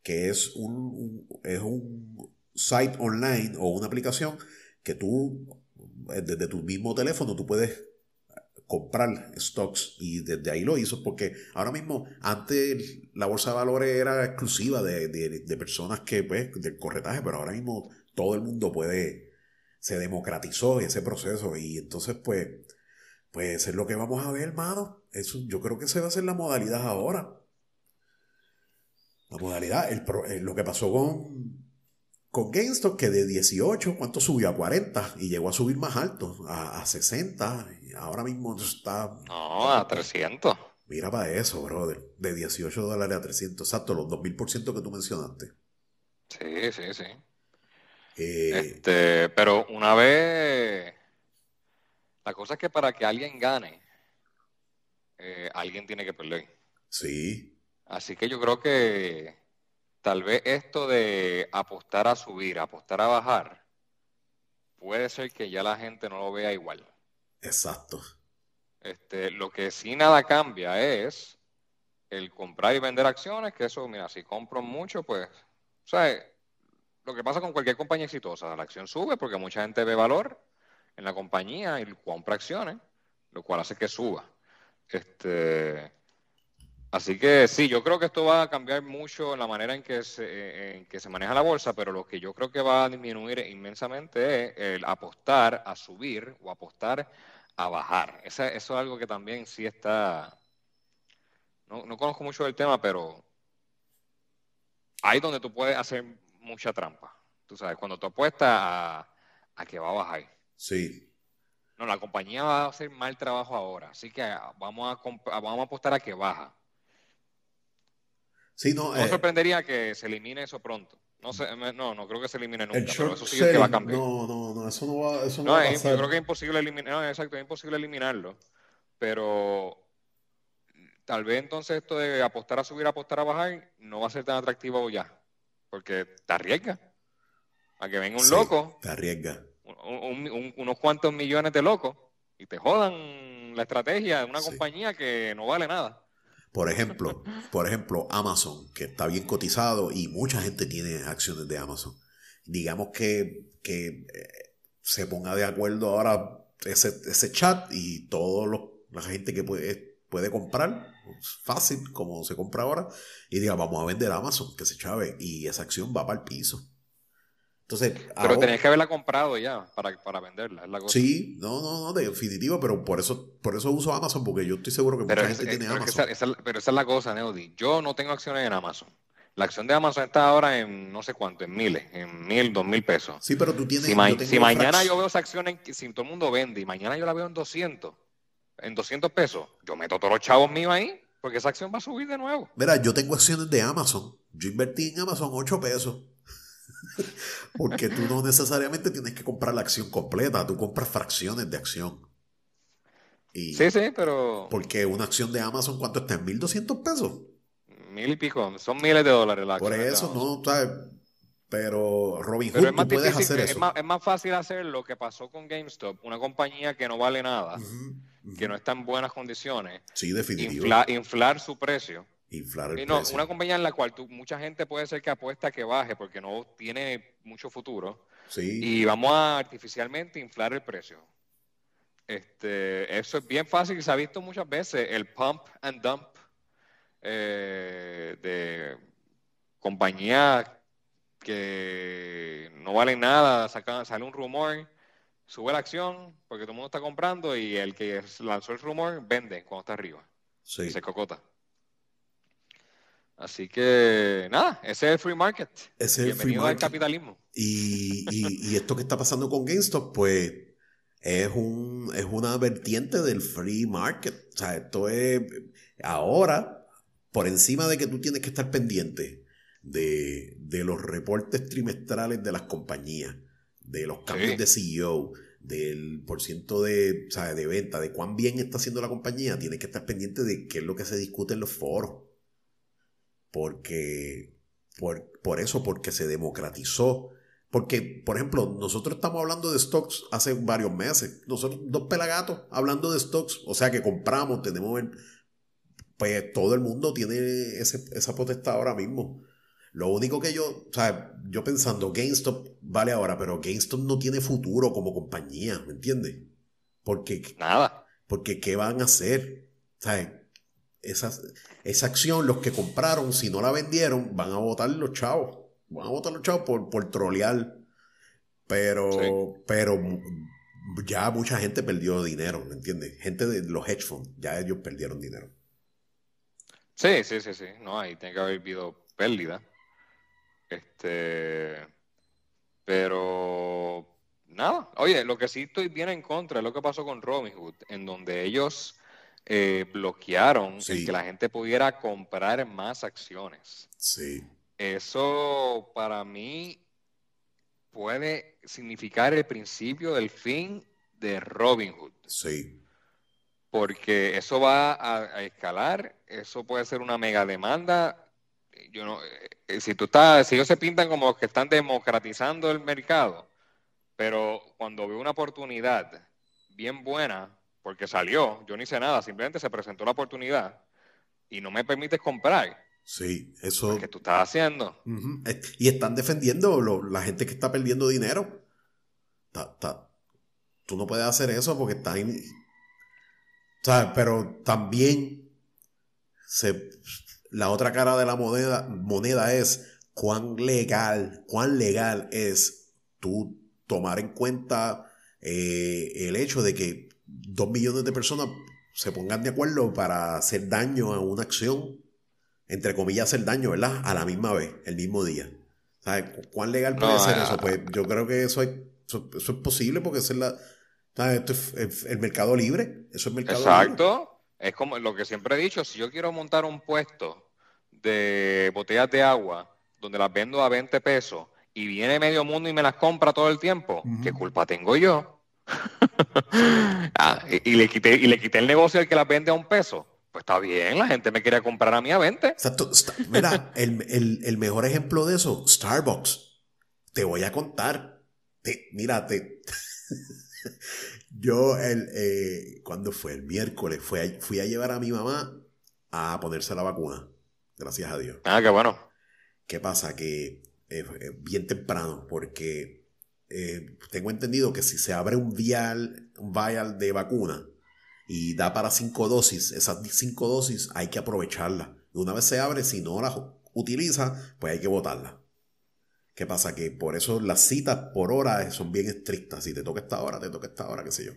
que es un, es un site online o una aplicación que tú, eh, desde tu mismo teléfono, tú puedes comprar stocks y desde ahí lo hizo porque ahora mismo antes la bolsa de valores era exclusiva de, de personas que pues del corretaje pero ahora mismo todo el mundo puede, se democratizó ese proceso y entonces pues, pues es lo que vamos a ver, hermano. Eso, yo creo que se va a hacer la modalidad ahora. La modalidad, el, eh, lo que pasó con, con GameStop, que de 18, ¿cuánto subió? A 40 y llegó a subir más alto, a, a 60. Ahora mismo está... No, a 300. Mira para eso, brother. De 18 dólares a 300. Exacto, los 2000% que tú mencionaste. Sí, sí, sí. Eh, este, pero una vez, la cosa es que para que alguien gane, eh, alguien tiene que perder. Sí. Así que yo creo que tal vez esto de apostar a subir, apostar a bajar, puede ser que ya la gente no lo vea igual. Exacto. Este, lo que sí nada cambia es el comprar y vender acciones, que eso, mira, si compro mucho, pues, o sea, lo que pasa con cualquier compañía exitosa, la acción sube porque mucha gente ve valor en la compañía y compra acciones, lo cual hace que suba. Este, así que sí, yo creo que esto va a cambiar mucho en la manera en que se, en que se maneja la bolsa, pero lo que yo creo que va a disminuir inmensamente es el apostar a subir o apostar a bajar. eso es algo que también sí está... No, no conozco mucho del tema, pero ahí donde tú puedes hacer mucha trampa. Tú sabes, cuando tú apuestas a, que va a bajar. Sí. No, la compañía va a hacer mal trabajo ahora, así que vamos a, vamos a apostar a que baja. Sí, no, no eh, sorprendería que se elimine eso pronto. No, sé, no, no creo que se elimine nunca, pero eso sí es que va a cambiar. No, no, no, eso no va, eso no, va a pasar. Yo creo que es imposible eliminarlo, no, exacto, es imposible eliminarlo, pero tal vez entonces esto de apostar a subir, apostar a bajar, no va a ser tan atractivo ya. Porque te arriesga. A que venga un loco. Te arriesga. unos cuantos millones de locos y te jodan la estrategia de una compañía que no vale nada. Por ejemplo, por ejemplo, Amazon, que está bien cotizado y mucha gente tiene acciones de Amazon. Digamos que, que eh, se ponga de acuerdo ahora ese, ese chat y toda la gente que puede, puede comprar fácil como se compra ahora y diga, vamos a vender Amazon, que se chave, y esa acción va para el piso. Entonces, pero tenías que haberla comprado ya para, para venderla, es la cosa. Sí, no, no, no, definitivo, pero por eso, por eso uso Amazon, porque yo estoy seguro que mucha gente tiene Amazon. pero esa es la cosa, Neody. Yo no tengo acciones en Amazon. La acción de Amazon está ahora en no sé cuánto, en miles, en mil, dos mil pesos. Sí, pero tú tienes. Si, si mañana yo veo esa acción, en, si todo el mundo vende y mañana yo la veo en 200, en 200 pesos, yo meto todos los chavos míos ahí porque esa acción va a subir de nuevo. Mira, yo tengo acciones de Amazon. Yo invertí en Amazon 8 pesos. Porque tú no necesariamente tienes que comprar la acción completa, tú compras fracciones de acción. sí, sí, pero... Porque una acción de Amazon, ¿cuánto está? ¿En 1.200 pesos? Mil y pico, son miles de dólares la Por eso, no, ¿sabes? Pero Robin Hood, tú puedes hacer eso. Es más, es más, fácil hacer lo que pasó con GameStop, una compañía que no vale nada, que no está en buenas condiciones. Sí, definitivo. inflar su precio Inflar el no, Una compañía en la cual mucha gente puede ser que apuesta que baje porque no tiene mucho futuro. Sí. Y vamos a artificialmente inflar el precio. Este, eso es bien fácil y se ha visto muchas veces el pump and dump eh, de compañías que no valen nada, saca, sale un rumor, sube la acción porque todo el mundo está comprando y el que lanzó el rumor vende cuando está arriba. Sí. Y se cocota. Así que nada, ese es el free market. Ese es el free market. al capitalismo. Y, y, y, esto que está pasando con GameStop, pues es, un, es una vertiente del free market. O sea, esto es ahora, por encima de que tú tienes que estar pendiente de, de los reportes trimestrales de las compañías, de los cambios de CEO, del porciento de, o sea, de venta, de cuán bien está haciendo la compañía, tienes que estar pendiente de qué es lo que se discute en los foros porque, por, por eso, porque se democratizó. Porque, por ejemplo, nosotros estamos hablando de stocks hace varios meses. Nosotros, dos pelagatos, hablando de stocks. O sea, que compramos, tenemos Pues todo el mundo tiene esa potestad ahora mismo. Lo único que yo, o sea, yo pensando, GameStop vale ahora, pero GameStop no tiene futuro como compañía, ¿me entiendes? Porque... Nada. Porque, ¿qué van a hacer? ¿Sabes? Esa, esa acción, los que compraron, si no la vendieron, van a votar los chavos. Van a votar los chavos por, por trolear. Pero, pero ya mucha gente perdió dinero, ¿me entiendes? Gente de los hedge funds, ya ellos perdieron dinero. Sí, sí, sí, sí. No, ahí tiene que haber habido pérdida. Este. Pero. Nada. Oye, lo que sí estoy bien en contra es lo que pasó con Robinhood, en donde ellos eh, bloquearon el que la gente pudiera comprar más acciones. Sí. Eso para mí puede significar el principio del fin de Robinhood. Sí. Porque eso va a, escalar, eso puede ser una mega demanda. Yo no, eh, si tú estás, si ellos se pintan como que están democratizando el mercado, pero cuando veo una oportunidad bien buena porque salió, yo no hice nada, simplemente se presentó la oportunidad y no me permites comprar. Sí, eso. ¿Qué tú estás haciendo? Y están defendiendo la gente que está perdiendo dinero. Tú no puedes hacer eso porque está en. Pero también se, la otra cara de la moneda, moneda es cuán legal, cuán legal es tú tomar en cuenta eh, el hecho de que dos millones de personas se pongan de acuerdo para hacer daño a una acción, entre comillas, hacer daño, ¿verdad? A la misma vez, el mismo día. ¿Sabes? ¿Cuán legal puede ser eso? Pues yo creo que eso, eso, es posible porque es la, Esto es el mercado libre. Eso es mercado Exacto. Es como lo que siempre he dicho, si yo quiero montar un puesto de botellas de agua donde las vendo a 20 pesos y viene medio mundo y me las compra todo el tiempo, ¿qué culpa tengo yo? Ah, y, le quité, y le quité el negocio al que la vende a un peso. Pues está bien, la gente me quiere comprar a mí a 20. Exacto. Mira, el, mejor ejemplo de eso, Starbucks. Te voy a contar. Te, mírate. Yo, el, eh, cuando fue? El miércoles, fui fui a llevar a mi mamá a ponerse la vacuna. Gracias a Dios. Ah, qué bueno. ¿Qué pasa? Que eh, bien temprano, porque eh, tengo entendido que si se abre un vial, un vial de vacuna y da para cinco dosis, esas cinco dosis hay que aprovecharla. Una vez se abre, si no la utiliza, pues hay que botarla. ¿Qué pasa? Que por eso las citas por hora son bien estrictas. Si te toca esta hora, te toca esta hora, qué sé yo.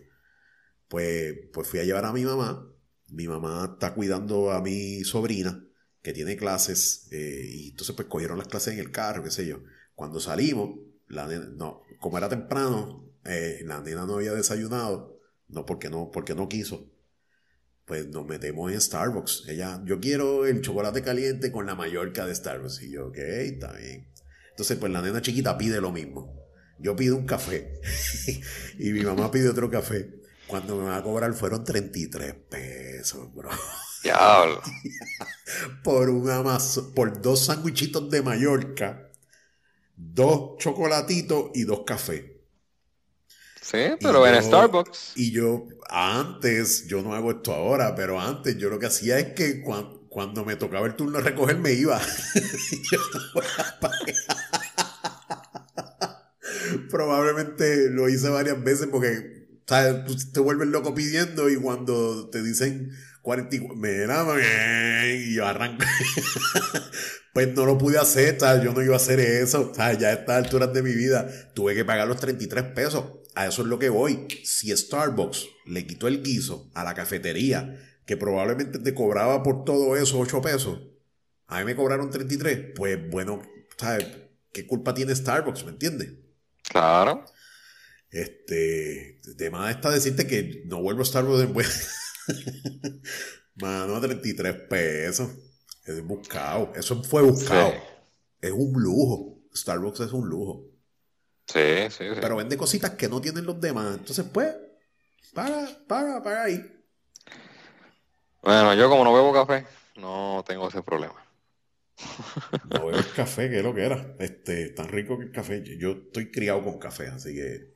Pues, pues fui a llevar a mi mamá. Mi mamá está cuidando a mi sobrina, que tiene clases, eh, y entonces pues cogieron las clases en el carro, qué sé yo. Cuando salimos, la no, como era temprano, eh, la nena no había desayunado, no porque no, porque no quiso. Pues nos metemos en Starbucks. Ella, yo quiero el chocolate caliente con la Mallorca de Starbucks. Y yo, ok, está bien. Entonces, pues la nena chiquita pide lo mismo. Yo pido un café y mi mamá pide otro café. Cuando me va a cobrar fueron 33 pesos, bro. Diablo. por una por dos sándwichitos de Mallorca, dos chocolatitos y dos cafés. Sí, pero en Starbucks. Y yo, antes, yo no hago esto ahora, pero antes yo lo que hacía es que cuando, me tocaba el turno de recoger me iba. Probablemente lo hice varias veces porque te vuelves loco pidiendo y cuando te dicen 44, me y yo arranco. pues no lo pude hacer, yo no iba a hacer eso. Ya a estas alturas de mi vida tuve que pagar los 33 pesos. A eso es lo que voy. Si Starbucks le quitó el guiso a la cafetería, que probablemente te cobraba por todo eso 8 pesos, a mí me cobraron 33, pues bueno, ¿sabes? ¿Qué culpa tiene Starbucks? ¿Me entiendes? Claro. Este, el tema está decirte que no vuelvo a Starbucks después. Mano, 33 pesos. Es buscado. Eso fue buscado. Es un lujo. Starbucks es un lujo. Sí, sí, sí. Pero vende cositas que no tienen los demás. Entonces, pues, paga, paga, paga ahí. Bueno, yo como no bebo café, no tengo ese problema. No bebo café, que es lo que era. Este, tan rico que el café. Yo estoy criado con café, así que.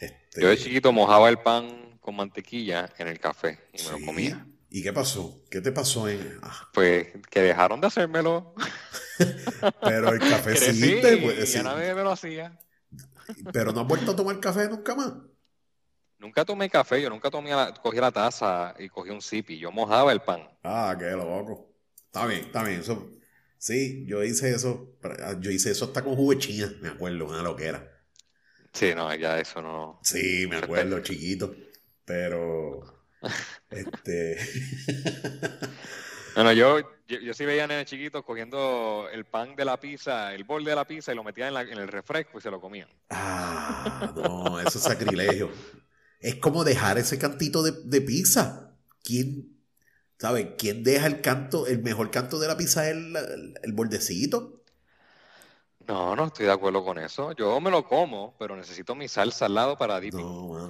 Este... Yo de chiquito mojaba el pan con mantequilla en el café y me lo comía. ¿Y qué pasó? ¿Qué te pasó en.? Ah. Pues que dejaron de hacérmelo. Pero el café sí, pues, ya nadie me lo hacía. Pero no has vuelto a tomar café nunca más. Nunca tomé café, yo nunca tomé la, cogí la taza y cogí un sip y yo mojaba el pan. Ah, qué loco. Está bien, está bien. Eso, sí, yo hice eso. Yo hice eso hasta con juguechina, me acuerdo, una loquera. Sí, no, ya eso no. Sí, me acuerdo, chiquito. Pero. este. bueno, yo, yo, sí veía a chiquitos cogiendo el pan de la pizza, el bol de la pizza y lo metían en, en el refresco y se lo comían. Ah, no, eso es sacrilegio. es como dejar ese cantito de, de pizza. ¿Quién, sabe, quién deja el canto, el mejor canto de la pizza es el, el bordecito? No, no estoy de acuerdo con eso. Yo me lo como, pero necesito mi salsa al lado para dipping. No, mano.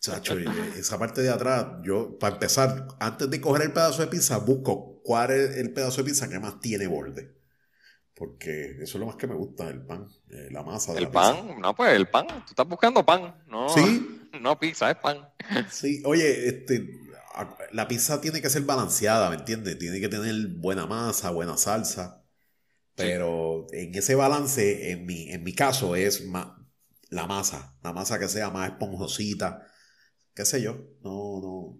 Chacho, esa parte de atrás, yo, para empezar, antes de coger el pedazo de pizza, busco cuál es el pedazo de pizza que más tiene borde. Porque eso es lo más que me gusta, el pan, eh, la masa de ¿El pan? No, pues el pan. Tú estás buscando pan. No, ¿Sí? No pizza, es pan. Sí, oye, este, la pizza tiene que ser balanceada, ¿me entiendes? Tiene que tener buena masa, buena salsa. Pero en ese balance, en mi, en mi caso, es la masa. La masa que sea más esponjosita. ¿Qué sé yo? No, no.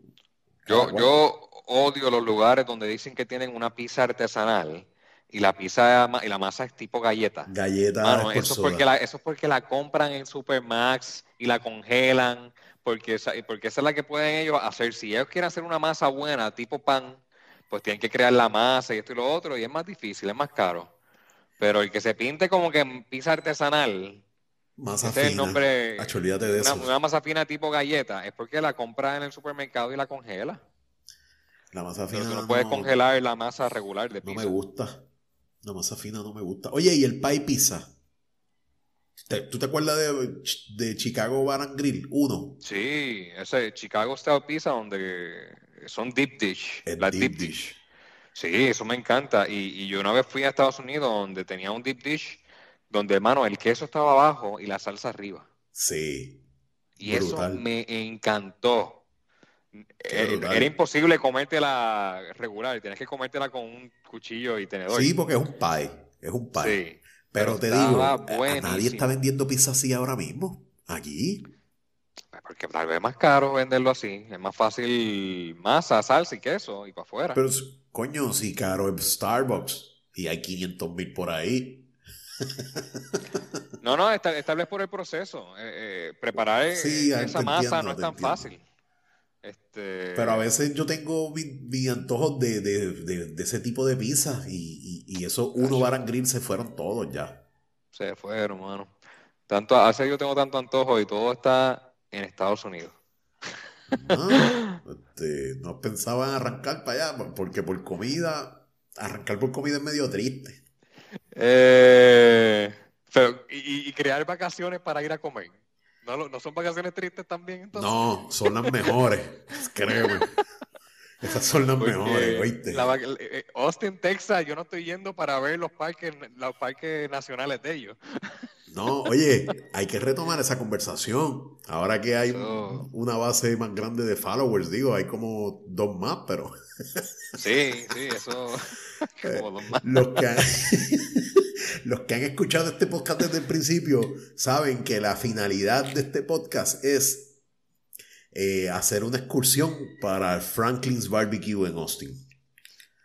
Yo, yo odio los lugares donde dicen que tienen una pizza artesanal y la pizza y la masa es tipo galleta. Galleta. eso, es porque la, eso es porque la compran en Supermax y la congelan. Porque porque esa es la que pueden ellos hacer. Si ellos quieren hacer una masa buena, tipo pan, pues tienen que crear la masa y esto y lo otro, y es más difícil, es más caro. Pero el que se pinte como que en pizza artesanal, masa fina. es el nombre. de una, una, masa fina tipo galleta, es porque la compra en el supermercado y la congela. La masa fina. Pero tú no puedes congelar la masa regular de pizza. No me gusta. La masa fina no me gusta. Oye, ¿y el pie pizza? ¿Tú te acuerdas de, de Chicago Bar and Grill? Uno. Sí, ese Chicago Style Pizza donde son deep dish. la deep, dish. Sí, eso me encanta. Y, yo una vez fui a Estados Unidos donde tenía un deep dish, donde, hermano, el queso estaba abajo y la salsa arriba. Sí. Y eso me encantó. Eh, era, imposible comértela regular, tienes que comértela con un cuchillo y tenedor. Sí, porque es un pie, es un pie. Sí, pero, te digo, nadie está vendiendo pizza así ahora mismo, aquí. Porque tal vez es más caro venderlo así, es más fácil masa, salsa y queso y para afuera. Pero Coño, si caro es Starbucks y hay 500 mil por ahí. no, no, tal vez por el proceso. Eh, eh, preparar esa masa no es tan fácil. Este... Pero a veces yo tengo mi, antojos de, ese tipo de pizza y, y, eso uno bar grill se fueron todos ya. Se fueron, mano. Tanto, hace yo tengo tanto antojo y todo está en Estados Unidos. Ah, este, no, pensaban arrancar para allá, porque por comida, arrancar por comida es medio triste. Eh, y, crear vacaciones para ir a comer. ¿No, ¿No son vacaciones tristes también entonces? No, son las mejores, créeme. Esas son las mejores, oíste. Eh, Austin, Texas, yo no estoy yendo para ver los parques, los parques nacionales de ellos. No, oye, hay que retomar esa conversación. Ahora que hay una base más grande de followers, digo, hay como dos más, pero. Sí, sí, eso. Como dos más. Los que, han, los que han escuchado este podcast desde el principio saben que la finalidad de este podcast es eh, hacer una excursión para Franklin's Barbecue en Austin.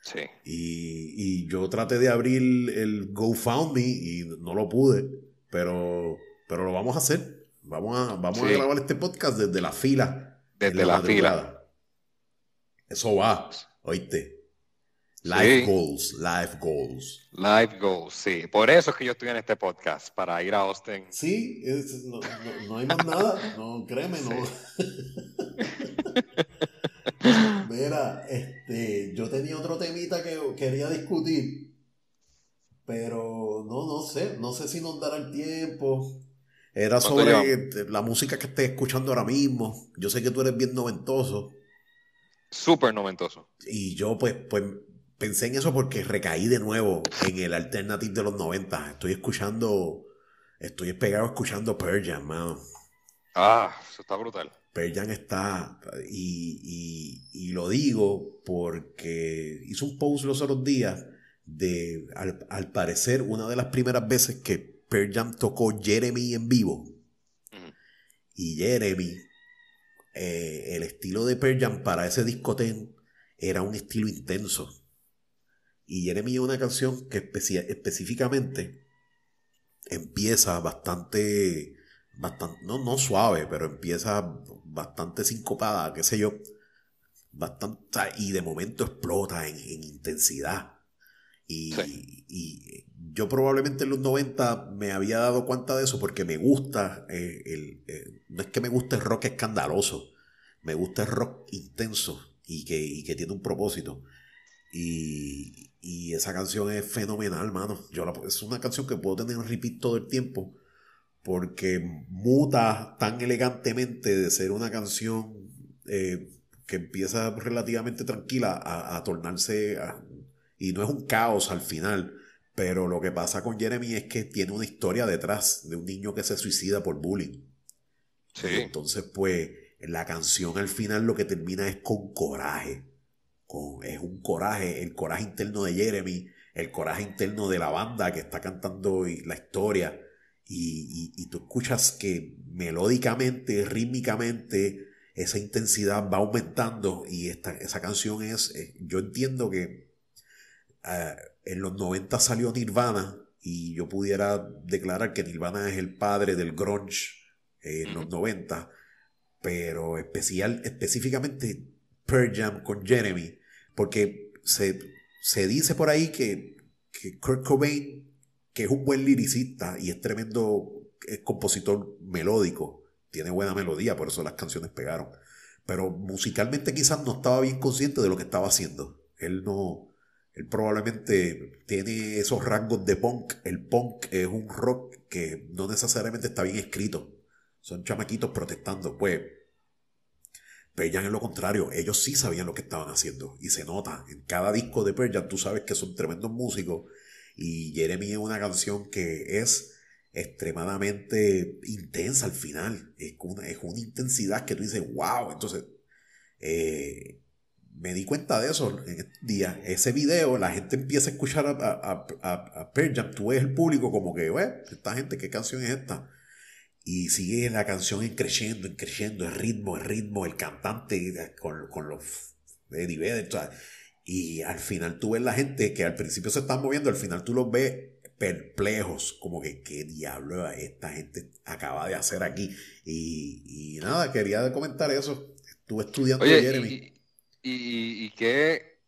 Sí. Y, yo traté de abrir el GoFundMe y no lo pude, pero, pero lo vamos a hacer. Vamos a, vamos a grabar este podcast desde la fila. Desde la, fila. Eso va, oíste. Life goals, life goals. Life goals, sí. Por eso es que yo estoy en este podcast, para ir a Austin. Sí, no, hay más nada, no, créeme, no. Mira, este, yo tenía otro temita que quería discutir, pero no, no sé, no sé si nos dará el tiempo. Era sobre la música que estés escuchando ahora mismo. Yo sé que tú eres bien noventoso. Súper noventoso. Y yo, pues, pues pensé en eso porque recaí de nuevo en el alternative de los 90. Estoy escuchando, estoy pegado escuchando Pearl Jam, mano. Ah, eso está brutal. Pearl Jam está, y, y, lo digo porque hice un post los otros días de, al, parecer, una de las primeras veces que Pearl Jam tocó Jeremy en vivo. Y Jeremy, eh, el estilo de Pearl Jam para ese discotén era un estilo intenso y Jeremy es una canción que específicamente empieza bastante, bastante no, no suave, pero empieza bastante sincopada, qué sé yo, bastante, y de momento explota en, intensidad. Y, y, yo probablemente en los 90 me había dado cuenta de eso porque me gusta, eh, el, eh, no es que me guste el rock escandaloso, me gusta el rock intenso y que, y que tiene un propósito. Y, y esa canción es fenomenal, mano. Yo es una canción que puedo tener en repeat todo el tiempo. Porque muta tan elegantemente de ser una canción eh, que empieza relativamente tranquila a, tornarse. Y no es un caos al final. Pero lo que pasa con Jeremy es que tiene una historia detrás de un niño que se suicida por bullying. Sí. entonces, pues, la canción al final lo que termina es con coraje es un coraje, el coraje interno de Jeremy, el coraje interno de la banda que está cantando la historia. Y, tú escuchas que melódicamente, rítmicamente, esa intensidad va aumentando y esta, esa canción es, eh, yo entiendo que eh, en los 90 salió Nirvana y yo pudiera declarar que Nirvana es el padre del grunge en los 90, pero especial, específicamente Pearl Jam con Jeremy porque se, dice por ahí que, que Kurt Cobain, que es un buen liricista y es tremendo compositor melódico, tiene buena melodía, por eso las canciones pegaron. Pero musicalmente quizás no estaba bien consciente de lo que estaba haciendo. Él no, él probablemente tiene esos rasgos de punk. El punk es un rock que no necesariamente está bien escrito. Son chamaquitos protestando. Pues Pearl Jam es lo contrario, ellos sí sabían lo que estaban haciendo y se nota. En cada disco de Pearl Jam tú sabes que son tremendos músicos y Jeremy es una canción que es extremadamente intensa al final. Es una, es una intensidad que tú dices, wow. Entonces, eh, me di cuenta de eso en este día. Ese video, la gente empieza a escuchar a, a, a, a Pearl Jam. Tú ves el público como que, esta gente, ¿qué canción es esta? y sigue la canción en creciendo, en creciendo, el ritmo, el ritmo, el cantante con, con los Eddie Vedder, y al final tú ves la gente que al principio se están moviendo, al final tú los ves perplejos, como que qué diablo esta gente acaba de hacer aquí. Y, nada, quería comentar eso. Estuve estudiando Jeremy. Y, y, qué,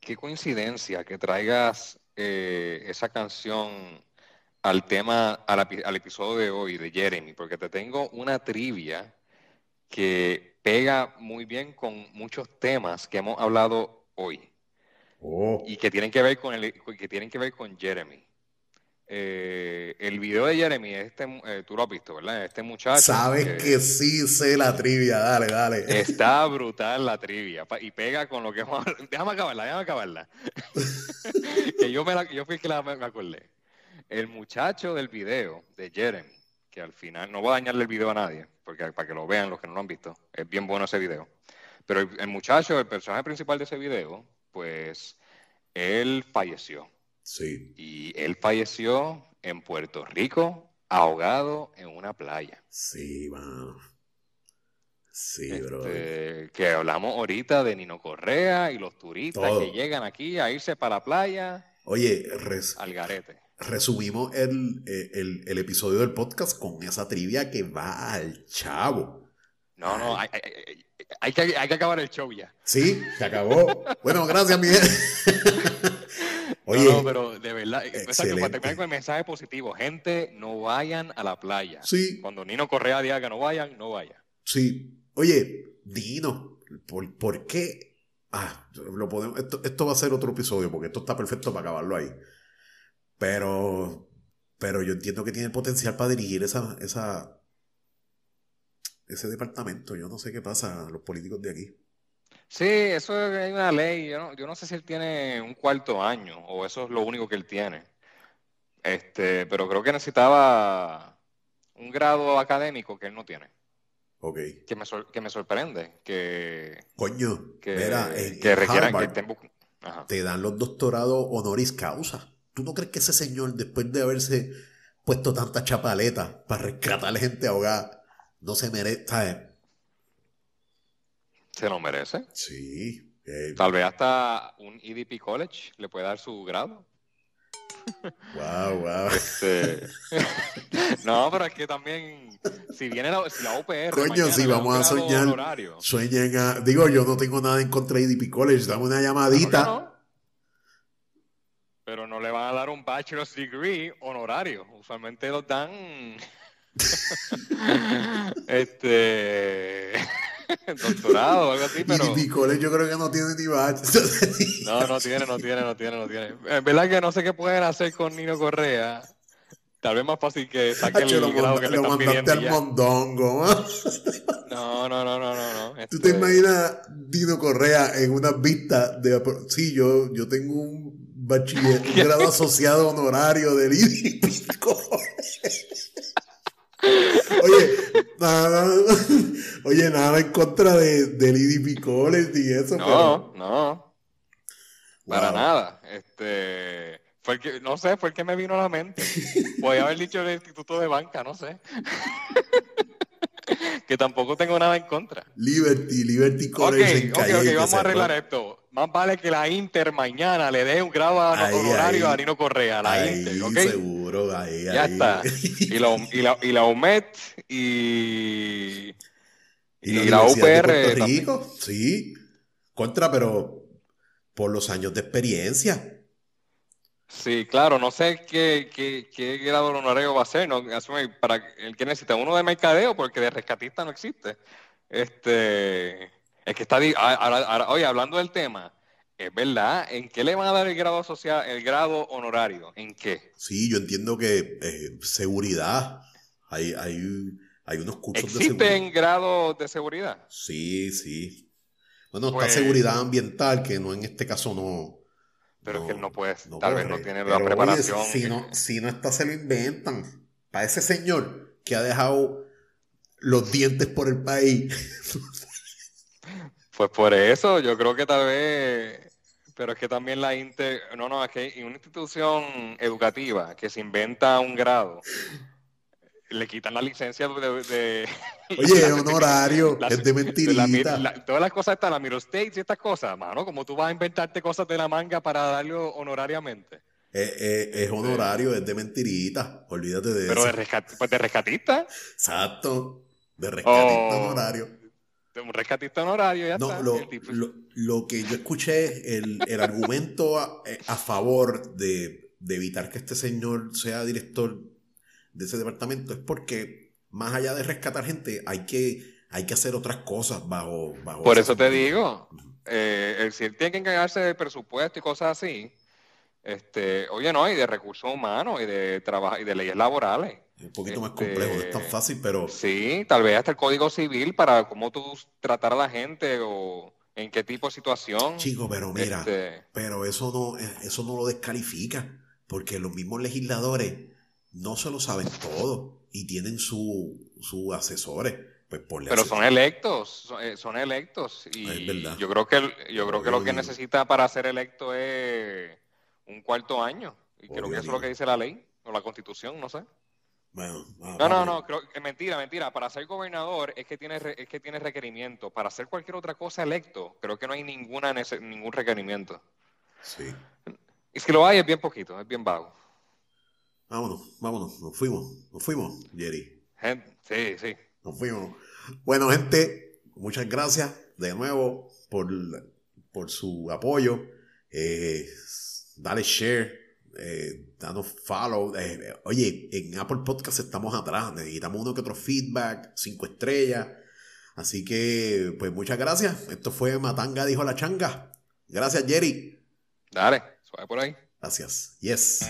qué coincidencia que traigas eh, esa canción al tema, al, episodio de hoy de Jeremy, porque te tengo una trivia que pega muy bien con muchos temas que hemos hablado hoy. Oh. Y que tienen que ver con el, que tienen que ver con Jeremy. Eh, el video de Jeremy, este, eh, tú lo has visto, ¿verdad? Este muchacho. Sabes que sí sé la trivia, dale, dale. Está brutal la trivia y pega con lo que Déjame acabarla, déjame acabarla. que yo, me la, yo fui el que la, me acordé. El muchacho del video de Jeremy, que al final, no voy a dañarle el video a nadie, porque para que lo vean los que no lo han visto, es bien bueno ese video. Pero el muchacho, el personaje principal de ese video, pues él falleció Sí. Y él falleció en Puerto Rico, ahogado en una playa. Sí, mano. Sí, bro. Este, que hablamos ahorita de Nino Correa y los turistas que llegan aquí a irse para la playa. Oye, al garete. Resumimos el, el, episodio del podcast con esa trivia que va al chavo. No, no, hay, hay, que, hay que acabar el show ya. Sí, se acabó. bueno, gracias, Miguel. Oye, no, pero de verdad, para terminar con el mensaje positivo, gente, no vayan a la playa. Sí. Cuando Nino Correa diga que no vayan, no vayan. Sí. Oye, Dino, ¿por, por qué? Ah, lo podemos, esto, esto va a ser otro episodio porque esto está perfecto para acabarlo ahí. Pero, pero yo entiendo que tiene potencial para dirigir esa, esa, ese departamento. Yo no sé qué pasa a los políticos de aquí. Sí, eso es una ley. Yo no, yo no sé si él tiene un cuarto año o eso es lo único que él tiene. Este, pero creo que necesitaba un grado académico que él no tiene. Ok. Que me, que me sorprende. Que. Coño, que, que que te dan los doctorados honoris causa. ¿Tú no crees que ese señor, después de haberse puesto tanta chapaleta para rescatar gente ahogada, no se merece? ¿Se lo merece? Sí. Eh, Tal vez hasta un EDP College le puede dar su grado. Wow, wow. Este, no, pero es que también, si viene la, si la UPR. Coño, si vamos a soñar. Sueñen a. Digo, yo no tengo nada en contra de EDP College. Dame una llamadita. Pero no le van a dar un bachelor's degree honorario. Usualmente los dan. este. doctorado o algo así, pero... Y yo creo que no tiene ni no, no tiene, no tiene, no tiene, no tiene. En verdad que no sé qué pueden hacer con Nino Correa. Tal vez más fácil que saquen el grado que le están pidiendo al mondongo, No, no, no, no, no. ¿Tú te este imaginas Nino Correa en una vista de... Sí, yo, yo tengo un bachiller, un grado asociado honorario del IDIPICO. Oye, nada, oye, nada en contra de, del College y eso. No, no. Para nada. Este, fue el que, no sé, fue el que me vino a la mente. Voy a haber dicho el Instituto de Banca, no sé. que tampoco tengo nada en contra. Liberty, Liberty College. Ok, ok, ok, vamos a arreglar esto. Más vale que la Inter mañana le dé un grado honorario a Nino Correa, la Inter, ¿ok? Seguro, ahí, Ya está. Y la, y la, y la UMED y. Y, la UPR. Rico, sí. Contra, pero por los años de experiencia. Sí, claro, no sé qué, qué, qué grado honorario va a ser, ¿no? para el que necesita uno de mercadeo, porque de rescatista no existe. Este, es que está, ahora, oye, hablando del tema, es verdad, ¿en qué le van a dar el grado social, el grado honorario? ¿En qué? Sí, yo entiendo que eh, seguridad, hay, hay, hay unos cursos de seguridad. ¿Existen grados de seguridad? Sí, sí. Bueno, está pues seguridad ambiental, que no en este caso no. Pero es que no puede, tal vez no tiene la preparación. si, no, si no está, se lo inventan. Para ese señor que ha dejado los dientes por el país. Pues por eso, yo creo que tal vez, pero es que también la Inter, no, no, es que en una institución educativa que se inventa un grado, le quitan la licencia de... Oye, honorario, es de mentirita. todas las cosas están, la Miro States y estas cosas, mano, como tú vas a inventarte cosas de la manga para darlo honorariamente. Eh, eh, es honorario, es de mentirita, olvídate de eso. Pero de, pues de rescatista. Exacto, de rescatista oh. honorario un rescatista honorario, ya está. Lo, lo, que yo escuché, el, el argumento a, eh, a favor de, de, evitar que este señor sea director de ese departamento es porque, más allá de rescatar gente, hay que, hay que hacer otras cosas bajo. Por eso te digo, eh, si él tiene que encargarse del presupuesto y cosas así, Este, oye, no, y de recursos humanos y de trabajo y de leyes laborales. Un poquito más complejo, no es tan Este, fácil, pero Sí, tal vez hasta el código civil para cómo tú tratar a la gente o en qué tipo de situación. chico, pero mira, Este, pero eso no, eh, eso no lo descalifica, porque los mismos legisladores no se lo saben todo y tienen su, sus asesores. Pues por pero son electos, son, eh, son electos y Es verdad. yo creo que yo creo que lo que necesita para ser electo es un cuarto año y creo que eso es lo que dice la ley o la Constitución, no sé. Bueno, ah, No, no, no, creo que mentira, mentira. Para ser gobernador es que tiene es que tiene requerimiento. Para hacer cualquier otra cosa electo, creo que no hay ninguna ningún requerimiento. Sí. Y si lo hay es bien poquito, es bien vago. Vámonos, vámonos, nos fuimos, nos fuimos, Jerry. Gente, sí, sí. Nos fuimos. Bueno, gente, muchas gracias de nuevo por, por su apoyo. Eh, dale share, eh, danos follow. Eh, oye, en Apple Podcast estamos atrás. Necesitamos uno que otro feedback, cinco estrellas. Así que, pues muchas gracias. Esto fue Matanga, dijo la changa. Gracias, Jerry. Dale, suave por ahí. Gracias. Yes.